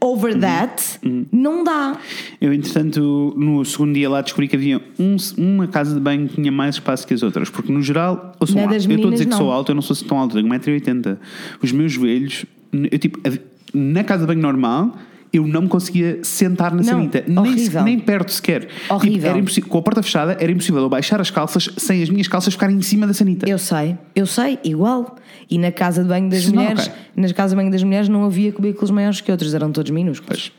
over that, não dá. Eu, entretanto, no segundo dia lá descobri que havia um- uma casa de banho que tinha mais espaço que as outras. Porque, no geral, eu, sou alto. eu estou a dizer que meninas, sou não. alto, eu não sou assim tão alto, tenho 1,80m. Os meus joelhos, eu, tipo, na casa de banho normal, eu não me conseguia sentar na Não, sanita. Nem, nem perto sequer. Horrível. Tipo, era impossível. Com a porta fechada, era impossível eu baixar as calças sem as minhas calças ficarem em cima da sanita. Eu sei, eu sei, igual. E na casa de banho das mulheres, ok. nas casas de banho das mulheres não havia cubículos maiores que outros, eram todos minúsculos.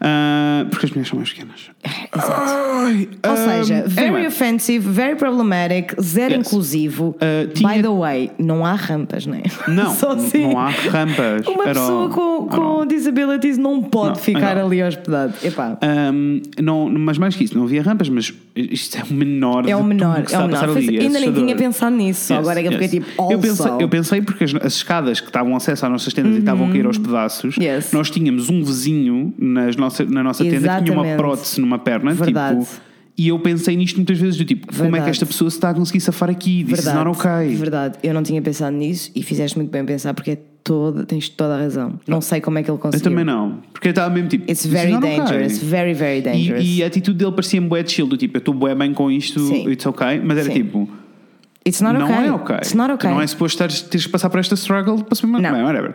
Ah, porque as mulheres são mais pequenas. Ai, Ou ah, seja, very anyway. offensive, very problematic, zero Yes. inclusivo. Uh, tinha- By the way, não há rampas, não *laughs* é? Não, assim. não há rampas. Uma pessoa all. com, all. com disabilities não pode Não, ficar ali hospedado. Epá. Um, não, mas mais que isso, não havia rampas, mas isto é o menor É o menor, é o menor. ali. Foi- é ainda nem tinha pensado nisso, só Yes, agora é que eu yes. fiquei tipo, eu pensei, eu pensei porque as, as escadas que estavam acesso às nossas tendas e estavam a cair aos pedaços, Uhum. Yes. nós tínhamos um vizinho nas nossa, na nossa tenda que tinha uma prótese numa perna, Verdade. tipo, e eu pensei nisto muitas vezes, do tipo, como é que Verdade. esta pessoa se está a conseguir safar aqui? This is not okay. Verdade, eu não tinha pensado nisso e fizeste muito bem pensar porque é toda, tens toda a razão. Não sei como é que ele Eu conseguiu. também não, porque eu estava mesmo tipo, It's very not okay. dangerous, very, very dangerous. E, e a atitude dele parecia-me bué de chill, do tipo, eu estou bué bem com isto, Sim. it's okay, mas era Sim. tipo, It's not não okay. é ok. It's not okay. Não é suposto teres, teres que passar por esta struggle para se Não. bem, whatever.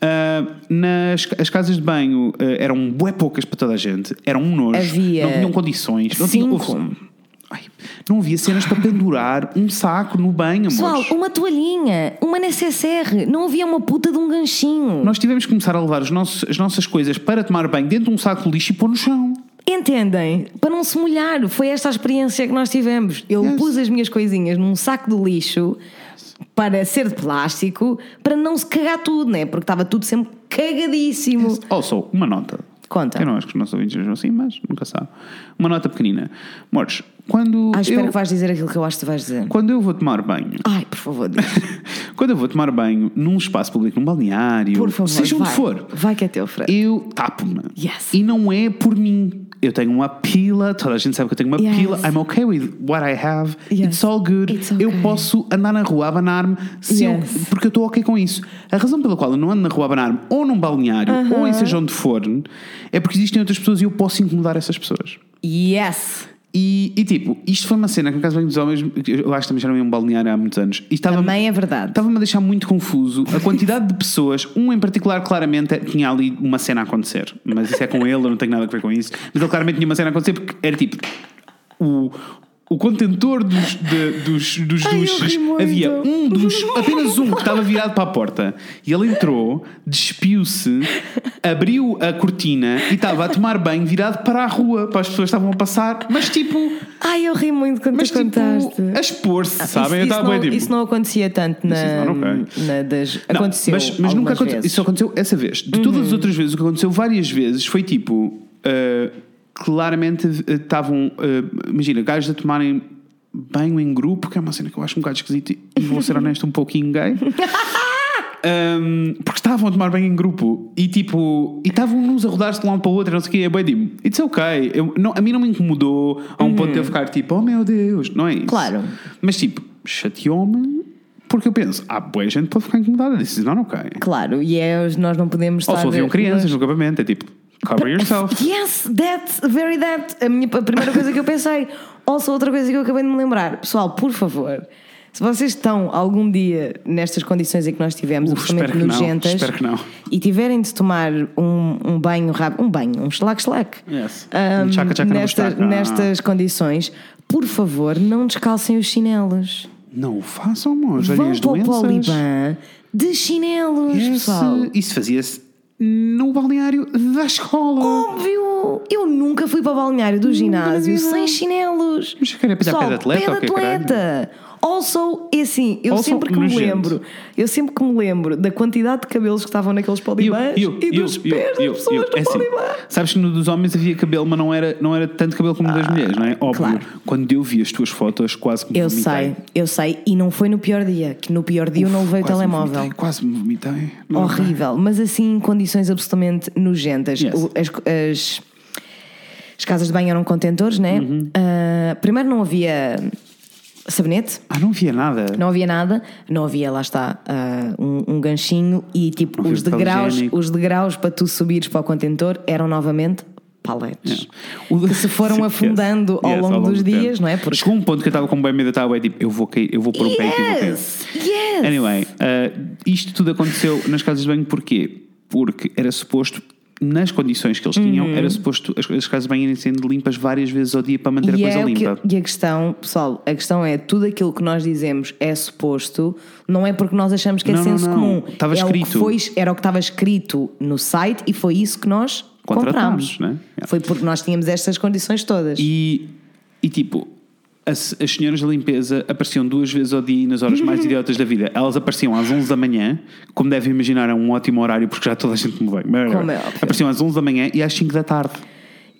Ah, nas as casas de banho ah, eram bué poucas para toda a gente, eram um nojo, Havia não tinham condições, não tinham. Ai, não havia cenas para pendurar um saco no banho, Pessoal, amores. uma toalhinha, uma necessaire, não havia uma puta de um ganchinho. Nós tivemos que começar a levar os nossos- as nossas coisas para tomar banho dentro de um saco de lixo e pôr no chão. Entendem? Para não se molhar. Foi esta a experiência que nós tivemos. Eu Yes. pus as minhas coisinhas num saco de lixo para ser de plástico, para não se cagar tudo, né? Porque estava tudo sempre cagadíssimo. Also, uma nota. Conta. Eu não acho que os nossos ouvintes sejam assim, mas nunca sabe. Uma nota pequenina. Mores, quando, Ah, espero eu, que vais dizer aquilo que eu acho que vais dizer. quando eu vou tomar banho, Ai, por favor, diz. *laughs* quando eu vou tomar banho num espaço público, num balneário, Por favor, seja onde vai. for, Vai que é teu, Fred. eu tapo-me. Yes. E não é por mim. Eu tenho uma pila, toda a gente sabe que eu tenho uma Yes. pila. I'm okay with what I have. Yes. It's all good. It's Eu okay. posso andar na rua a abanar-me se eu- Yes. porque eu estou ok com isso. A razão pela qual eu não ando na rua a abanar-me, ou num balneário, ou em seja onde for, é porque existem outras pessoas e eu posso incomodar essas pessoas. Yes! E, e, tipo, isto foi uma cena que no caso dos homens, eu acho que também já não ia um balneário há muitos anos. E estava Também é verdade. Estava-me a deixar muito confuso a quantidade de pessoas, um em particular, claramente tinha ali uma cena a acontecer. Mas isso é com ele, eu não tenho nada a ver com isso. Mas ele claramente tinha uma cena a acontecer porque era tipo o. O contentor dos, de- dos, dos Ai, eu duches havia um dos, apenas um que estava virado para a porta e ele entrou, despiu-se, abriu a cortina e estava a tomar banho virado para a rua, para as pessoas que estavam a passar, mas tipo, Ai, eu ri muito quando mas tu tipo, contaste. a expor-se, sabem? Isso, eu isso, estava não, bem tipo. isso não acontecia tanto na, okay. na das. Não, aconteceu. Mas, mas nunca aconteceu. Uhum. Isso aconteceu essa vez. De todas as outras vezes, o que aconteceu várias vezes foi tipo. uh, claramente estavam. uh, imagina, gajos a tomarem banho em grupo, que é uma cena que eu acho um bocado esquisita e vou ser honesto, um pouquinho gay. *laughs* Um, porque estavam a tomar banho em grupo e tipo, e estavam uns a rodar-se de um lado para o outro, não sei o quê. É bem it's okay. Eu, não, a mim não me incomodou a um ponto de eu ficar tipo, oh meu Deus, não é isso. Uhum. Claro. Mas tipo, chateou-me porque eu penso, ah, boa gente pode ficar incomodada, this is not okay. Claro, e é, nós não podemos estar. Ou só haviam nós- crianças no acampamento, é tipo, cover yourself. Yes, that's very that. A, minha, a primeira coisa que eu pensei. Also, outra coisa que eu acabei de me lembrar. Pessoal, por favor, se vocês estão algum dia nestas condições em que nós tivemos, Uf, absolutamente nojentas, espero que não. e tiverem de tomar um, um banho rápido, um banho, um slack-slack, Yes. ahm, Um tchaca-tchaca na nesta- nestas condições, por favor, não descalcem os chinelos. Não o façam, olhem Vão para o. Poliban de chinelos, Yes, pessoal. Isso fazia-se no balneário da escola. Óbvio! Eu nunca fui para o balneário do ginásio sem chinelos. Mas quer apanhar pé de atleta Pé de atleta. Also, é assim, eu Also, sempre que me lembro, eu sempre que me lembro da quantidade de cabelos que estavam naqueles polibãs e dos pés das pessoas É no assim, sabes que no dos homens havia cabelo, mas não era, não era tanto cabelo como das mulheres, não é? Óbvio. claro. Quando eu vi as tuas fotos, quase que me Eu vomitei. sei, eu sei, e não foi no pior dia, que no pior dia eu não levei o me telemóvel. vomitei, quase me vomitei. Não Horrível, mas assim em condições absolutamente nojentas. Yes. As, as- as casas de banho eram contentores, né? Uhum. Ah, primeiro não havia sabonete. Ah, não via nada. Não havia nada, não havia, lá está, ah, um, um ganchinho e tipo, Não os havia degraus, os degraus para tu subires para o contentor eram novamente paletes. O- Que se foram *laughs* Yes. afundando ao Yes, longo dos do tempo. dias, não é? Porque Chegou um ponto que eu estava com bem medo, eu estava bem tipo, eu vou cair, eu vou pôr um peito e vou cair. Yes! Yes! Anyway, uh, isto tudo aconteceu nas casas de banho porquê? Porque era suposto, nas condições que eles tinham, Uhum. era suposto as, as casas de banho irem sendo limpas várias vezes ao dia para manter a E, coisa é o que- limpa. e a questão, pessoal, a questão é tudo aquilo que nós dizemos é suposto, não é porque nós achamos que é Não, não, senso não. comum. Estava é O que escrito. foi, era o que estava escrito no site e foi isso que nós Contratámos, comprámos. né? Yeah. Foi porque nós tínhamos estas condições todas. E, e tipo, as, as senhoras da limpeza apareciam duas vezes ao dia nas horas mais *laughs* idiotas da vida. Elas apareciam às 11 da manhã, como devem imaginar, é um ótimo horário porque já toda a gente me vem. Mas, Como é óbvio. Apareciam às 11 da manhã e às 5 da tarde.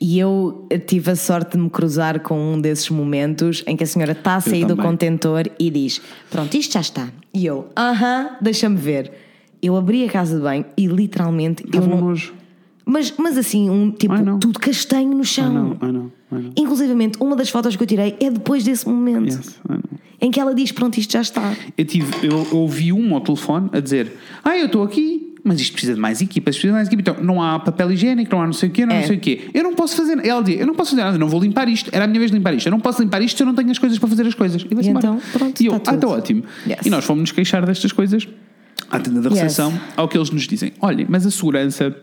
E eu tive a sorte de me cruzar com um desses momentos em que a senhora está a sair do contentor e diz: Pronto, isto já está. E eu, aham, deixa-me ver. Eu abri a casa de banho e literalmente eu Estava um não. Mas, mas assim, um tipo, tudo castanho no chão. ai não. Inclusivamente, uma das fotos que eu tirei é depois desse momento Yes, em que ela diz: Pronto, isto já está. Eu, tive, eu, eu ouvi um ao telefone a dizer: Ah, eu estou aqui, mas isto precisa de mais equipas, precisa de mais equipa. Então, não há papel higiênico, não há não sei o quê, não, É. não sei o quê. Eu não posso fazer. Ela dizia: Eu não posso fazer nada, não vou limpar isto. Era a minha vez de limpar isto. Eu não posso limpar isto se eu não tenho as coisas para fazer as coisas. E, E então, pronto, e eu, está ah, está ótimo. Yes. E nós fomos nos queixar destas coisas à tenda da Yes. recepção, ao que eles nos dizem: Olhem, mas a segurança.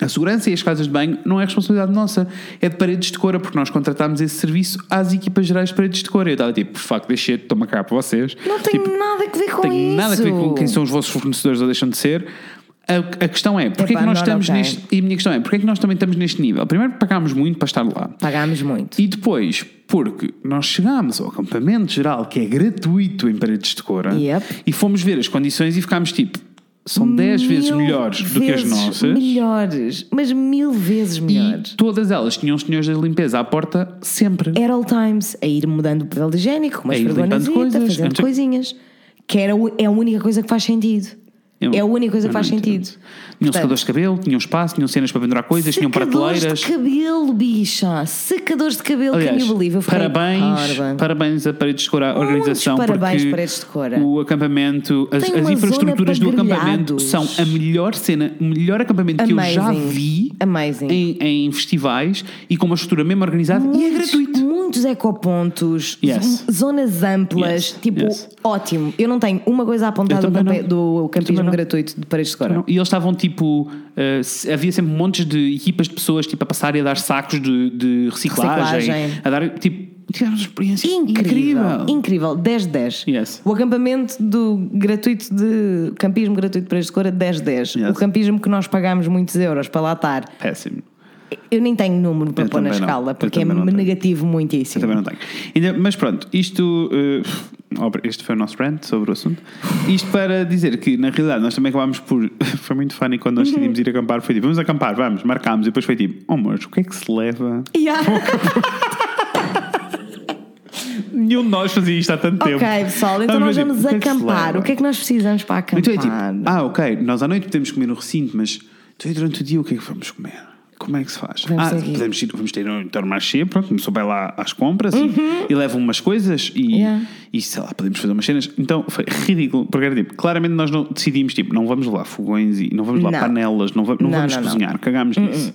A segurança e as casas de banho não é responsabilidade nossa, é de paredes de cora, porque nós contratámos esse serviço às equipas gerais de paredes de cora. Eu estava tipo, por facto, deixei, estou-me a cagar para vocês. Não tem Tipo, nada a ver com tem isso. nada a ver com quem são os vossos fornecedores ou deixam de ser. A, a questão é, porque é que nós estamos okay. neste. E a minha questão é, porque é que nós também estamos neste nível? Primeiro, pagámos muito para estar lá. Pagámos muito. E depois, porque nós chegámos ao acampamento geral, que é gratuito em paredes de cora, Yep. e fomos ver as condições e ficámos tipo, são 10 vezes melhores do que as vezes nossas. Melhores, mas mil vezes melhores. E todas elas tinham os senhores da limpeza à porta sempre. Era all times, a ir mudando o papel higiênico, uma A ir limpando esfregonazita, coisas, fazendo antes- coisinhas. Que era, é a única coisa que faz sentido. É a única coisa que faz sentido. Tinham Portanto, secadores de cabelo, tinham espaço, tinham cenas para pendurar coisas, tinham secadores prateleiras. de cabelo, bicha. Secadores de cabelo, Aliás, can you believe? Eu fiquei parabéns, parva. parabéns a Paredes de Cora, a Muitos organização, parabéns, porque Paredes de Cora. o acampamento, as, as infraestruturas do acampamento são a melhor cena, o melhor acampamento que eu já Amazing. vi Amazing. em, em festivais e com uma estrutura mesmo organizada e é Muitos- gratuito. Muitos ecopontos, Yes. zonas amplas, Yes, tipo, yes. ótimo. Eu não tenho uma coisa a apontar Eu do, do não. Gratuito de Paredes de Cora. E eles estavam tipo. se- havia sempre montes de equipas de pessoas tipo, a passarem a dar sacos de, de reciclagem, Reciclagem. a dar tipo. Tivemos uma experiência Incrível, incrível. incrível, 10 de 10. Yes. O acampamento do gratuito de campismo gratuito de Paredes de Cora, 10 de 10. Yes. O campismo que nós pagámos muitos euros para lá estar, Péssimo. eu nem tenho número para Eu pôr na não. escala, Eu porque é não tenho. negativo Eu muitíssimo. também não tenho. Mas pronto, isto. obra- este foi o nosso rant sobre o assunto. Isto para dizer que, na realidade, nós também acabámos por. *laughs* foi muito funny quando nós decidimos ir acampar. Foi tipo, vamos acampar, vamos, marcámos. E depois foi tipo, oh, mas o que é que se leva? Yeah. *laughs* Nenhum de nós fazia isto há tanto tempo. ok, pessoal, então nós vamos tipo, acampar. O que é que nós precisamos para acampar? Então é tipo, ah, ok, nós à noite podemos comer no recinto, mas então durante o dia o que é que vamos comer? Como é que se faz? Vamos ah, podemos ir, vamos ter um intermarché, pronto, pessoa vai lá às compras e, e leva umas coisas e, Uhum. Yeah. e sei lá, podemos fazer umas cenas. Então foi ridículo, porque era tipo, claramente nós não decidimos, tipo, não vamos lá fogões e não vamos lá Não. panelas, não, va- não Não, vamos não, não. cozinhar, cagámos nisso.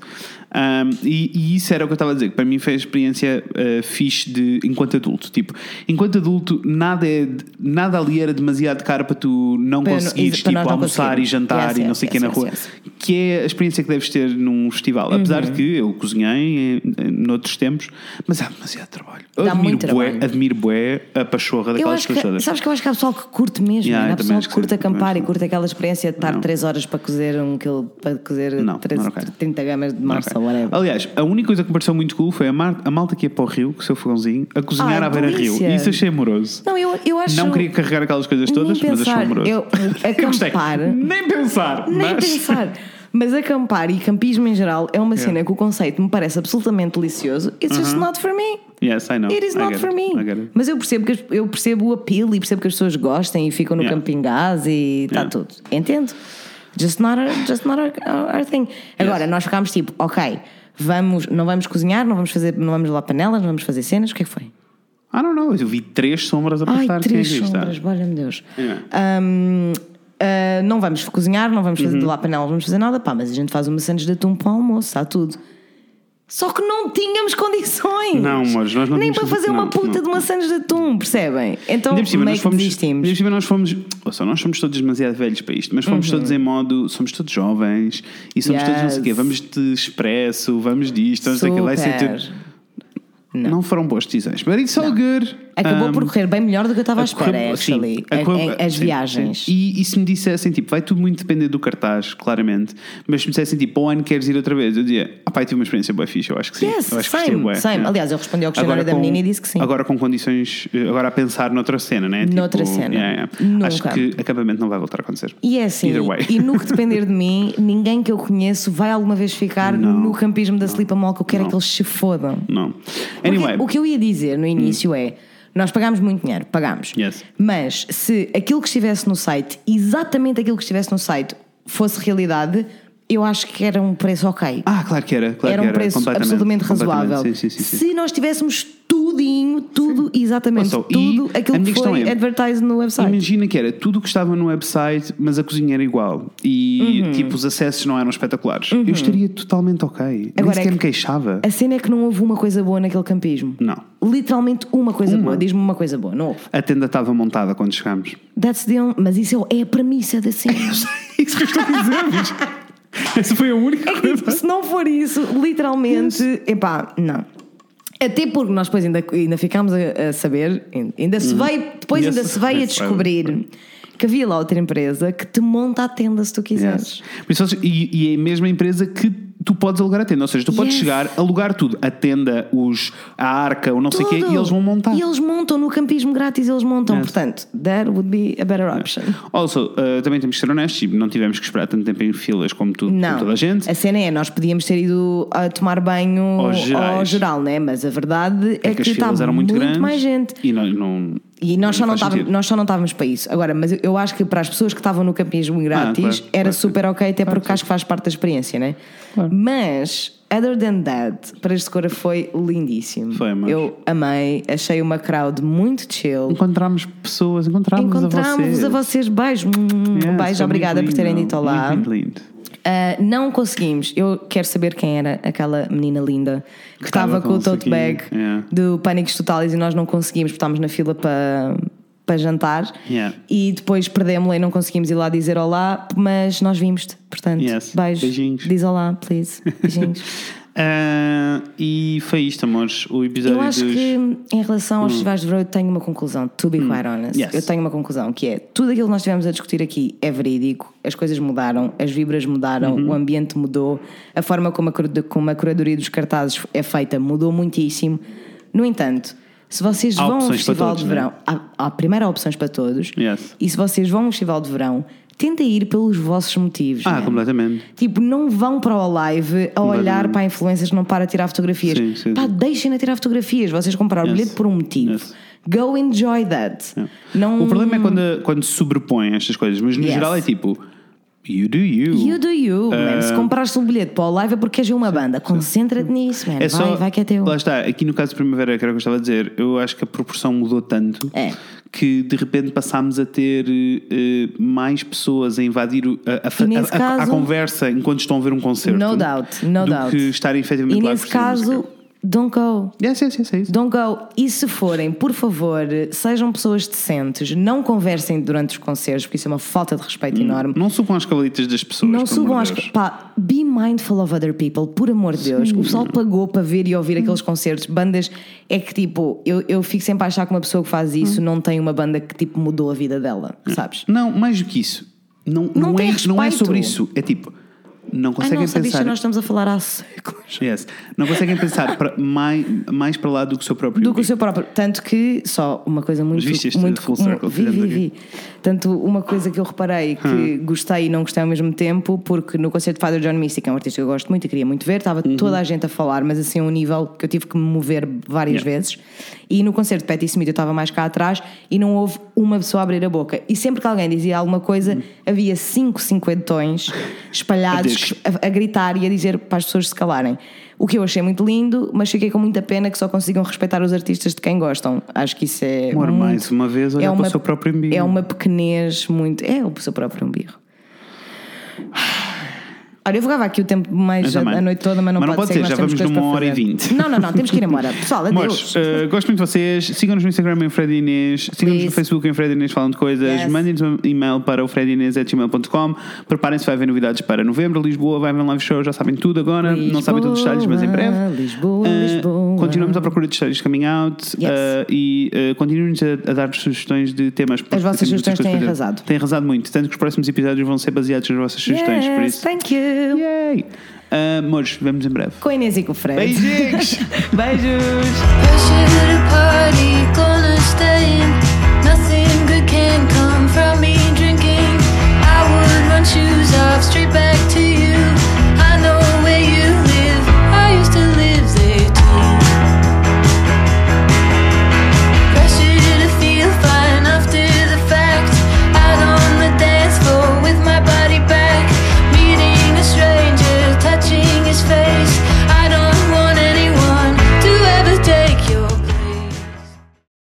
Um, e, e isso era o que eu estava a dizer, que para mim foi a experiência uh, fixe de, enquanto adulto. Tipo, enquanto adulto, nada, é, nada ali era demasiado caro para tu não Para conseguires tipo, não almoçar e jantar Yes, e não yes, sei o que yes, na yes, rua, yes. que é a experiência que deves ter num festival. Apesar Uhum. de que eu cozinhei em, em, noutros tempos, mas há demasiado trabalho. Dá admiro muito bué, trabalho. admiro bué a pachorra daquelas coisas todas. sabes que eu acho que há pessoal que curte mesmo, Yeah, há pessoal que curte acampar e curte aquela experiência de estar Não. 3 horas para cozer um para cozer Não, 3, não era ok. 30 gramas de massa Ou whatever. Aliás, a única coisa que me pareceu muito cool foi a, mar- a malta que ia para o rio, com o seu fogãozinho, a cozinhar Ah, à beira-rio. Isso achei amoroso. Não, eu, eu acho. Não queria carregar aquelas coisas todas, Nem mas achei pensar. amoroso. Eu, *laughs* acampar. Nem pensar. Nem mas... *laughs* pensar. Mas acampar e campismo em geral é uma cena que o conceito me parece absolutamente delicioso. It's just not for me. Yes, I know. It is I not for it. me. Mas eu percebo, que, eu percebo o apelo e percebo que as pessoas gostem e ficam no Yeah. camping gás e está Yeah. tudo. Entendo. Just not, our, just not our, thing. Agora, nós ficámos tipo, ok, vamos, não vamos cozinhar, não vamos fazer, não vamos lá panelas, não vamos fazer cenas, o que é que foi? I don't know, eu vi três sombras a Ai, passar. É três está? sombras, valha-me Deus. É. Hum, ah, não vamos cozinhar, não vamos fazer Uhum. de lá panela, não vamos fazer nada, pá, mas a gente faz uma sandes de atum para o almoço, está tudo. Só que não tínhamos condições. Não, amores, nós não Nem para fazer não, uma puta não. de sandes de atum, percebem? Então, Ainda por cima, meio nós que fomos, desistimos. por cima nós fomos, ouça, nós somos todos demasiado velhos para isto, mas fomos Uhum. todos em modo, somos todos jovens e somos todos não sei o quê, Yes. vamos de expresso, vamos disto, vamos daquilo, vai ser Super. tudo. Não. foram boas decisões, but it's all good. Acabou Um, por correr bem melhor do que eu estava à espera, correr- actually. sim, a- a correr- em- as sim, viagens. sim. E, e se me dissessem, tipo, vai tudo muito depender do cartaz, claramente, mas se me dissessem, tipo, o ano queres ir outra vez, eu dizia, ah pá, tive uma experiência boa fixe, eu acho que sim. Yes, eu acho que same, gostei bué, same. yeah. Aliás, eu respondi ao questionário da com- menina e disse que sim. Agora com condições, eh, agora a pensar noutra cena, né? Noutra cena. Nunca. Acho que acampamento não vai voltar a acontecer. E é assim, e no que depender de mim, *laughs* ninguém que eu conheço vai alguma vez ficar Não. no campismo da Slipa Mall que eu quero é Não. que eles se fodam. Não. Porque Anyway, o que eu ia dizer no início é: nós pagámos muito dinheiro, pagámos. Yes. Mas se aquilo que estivesse no site, exatamente aquilo que estivesse no site, fosse realidade, eu acho que era um preço ok. ah, claro que era, claro era um preço absolutamente razoável. sim, sim, sim. Se nós tivéssemos tudinho, tudo, exatamente, Ouçam, e tudo aquilo que foi é, advertised no website. Imagina que era tudo o que estava no website, mas a cozinha era igual. E Uhum. tipo, os acessos não eram espetaculares. Eu estaria totalmente ok. Nem Agora é sequer que- me queixava. A cena é que não houve uma coisa boa naquele campismo. Não. Literalmente uma coisa boa. Diz-me uma coisa boa. Não houve. A tenda estava montada quando chegámos. That's the only... Mas isso é, é a premissa da cena. *laughs* Isso que eu estou a dizer. *laughs* Essa foi a única É que, coisa. tipo, se não for isso, literalmente, epá, não. Até porque nós depois ainda, ainda ficámos a, a saber, ainda se veio, depois Yes. ainda se veio a descobrir que havia lá outra empresa que te monta a tenda se tu quiseres. Yes. E, e é a mesma empresa que tu podes alugar a tenda. Ou seja, tu podes Yes. chegar, alugar tudo. A tenda, os, a arca, o não sei o quê, Tudo. e eles vão montar. E eles montam no campismo grátis, eles montam. Yes. Portanto, that would be a better option. Also, uh, também temos que ser honestos, e não tivemos que esperar tanto tempo em filas como, tu, como Não, toda a gente. a cena é, nós podíamos ter ido a tomar banho gerais. ao geral, né? Mas a verdade é, É que as que filas estava eram muito, muito grandes mais gente. e não, não- E nós só, não nós só não estávamos para isso. Agora, mas eu- acho que para as pessoas que estavam no campismo grátis claro, era claro, super ok, até Claro porque que acho que faz parte da experiência, né? Mas, other than that, para este cora foi lindíssimo. Foi, mas- Eu amei, achei uma crowd muito chill. Encontramos pessoas, encontramos, Encontramos-vos a a vocês. vocês. Beijo. Yes, beijo, obrigada por terem dito olá. Muito lindo. Uh, não conseguimos. Eu quero saber quem era aquela menina linda que estava com o tote bag yeah. do Pânicos Totais e nós não conseguimos porque estávamos na fila para para jantar Yeah. e depois perdemos-la e não conseguimos ir lá dizer olá, mas nós vimos-te. Portanto, Yes. beijo. Beijinhos. Diz olá, please. *laughs* Beijinhos. Ah, e foi isto, amores. O episódio Eu acho dos... que em relação aos festivais de verão eu tenho uma conclusão, to be quite honest. Hum. Yes. Eu tenho uma conclusão que é tudo aquilo que nós estivemos a discutir aqui é verídico, as coisas mudaram, as vibras mudaram, Uhum. o ambiente mudou, a forma como a, como a curadoria dos cartazes é feita mudou muitíssimo. No entanto, se vocês Há vão a um opções para festival todos, de né? verão, há, há primeiro opções para todos, Yes. e se vocês vão a um festival de verão, tentem ir pelos vossos motivos. Ah, man. completamente. Tipo, não vão para o live a olhar para influências que não para tirar fotografias. Sim, sim, Pá, deixem-na tirar fotografias. Vocês compraram o Yes. bilhete por um motivo. Yes. Go enjoy that. Não... O problema é quando, quando se sobrepõem estas coisas, mas no Yes. geral é tipo, you do you. You do you, man. Se compraste um bilhete para o live é porque ver uma banda. Concentra-te nisso, man. É vai, só, vai que é teu. Lá está, aqui no caso de Primavera, que era o que eu estava a dizer, eu acho que a proporção mudou tanto É. que de repente passámos a ter eh, mais pessoas a invadir o- a, a, a- a- conversa enquanto estão a ver um concerto. No doubt, no do doubt. que estarem efetivamente E lá nesse caso. Don't go. Yes, yes, yes, é isso. Don't go. E se forem, por favor, sejam pessoas decentes. Não conversem durante os concertos, porque isso é uma falta de respeito enorme. Não subam as cavalitas das pessoas. Não subam Deus. Pá, be mindful of other people, por amor de Deus. O pessoal pagou para ver e ouvir aqueles concertos. Bandas. É que tipo, eu, eu fico sempre a achar que uma pessoa que faz Hum. isso não tem uma banda que tipo mudou a vida dela, sabes? Não, mais do que isso. Não, não, tem é, não é sobre isso. É tipo, não conseguem nossa, bicha, pensar. nós estamos a falar há séculos. Yes. Não conseguem pensar para, mais, mais para lá do que o seu próprio. Do que o seu próprio. Tanto que, só uma coisa muito. Mas viste este muito full circle vi, vi, vi. Tanto uma coisa que eu reparei que Hum. gostei e não gostei ao mesmo tempo, porque no concerto de Father John Misty, que é um artista que eu gosto muito e queria muito ver, estava Uhum. toda a gente a falar, mas assim a um nível que eu tive que me mover várias Yeah. vezes. E no concerto de Patti Smith eu estava mais cá atrás e não houve uma pessoa a abrir a boca. E sempre que alguém dizia alguma coisa, Hum. havia cinco cinquentões espalhados a, a gritar e a dizer para as pessoas se calarem. O que eu achei muito lindo, mas fiquei com muita pena que só consigam respeitar os artistas de quem gostam. Acho que isso é. Amor, muito- mais uma vez, olhar para o seu próprio umbigo. É uma pequenez muito. É o seu próprio umbigo. Olha, eu vogava aqui o tempo mais a, a noite toda, mas não Mas não pode, ser. já vamos numa hora e vinte. Não, não, não, temos que ir embora. *laughs* Pessoal, adeus. eh, gosto muito de vocês. Sigam-nos no Instagram em Fred Inês. Sigam-nos no. Facebook em Fred Inês Falam de Coisas. Yes. Mandem-nos um e-mail para o fredinês.gmail.com. Preparem-se, vai haver novidades para novembro. Lisboa vai haver um live show. Já sabem tudo agora. não sabem todos os detalhes, mas em breve. Lisboa, Eh, Lisboa. Continuamos à procura de histórias coming out yes. uh, e uh, continuem-nos a, a dar sugestões de temas. As vossas sugestões têm arrasado. Têm arrasado muito, tanto que os próximos episódios vão ser baseados nas vossas yes, sugestões. Por isso. Thank you! Yay! Uh, amores, vemos em breve. Com a Inês e com o Fred. Beijinhos! *laughs* Beijos!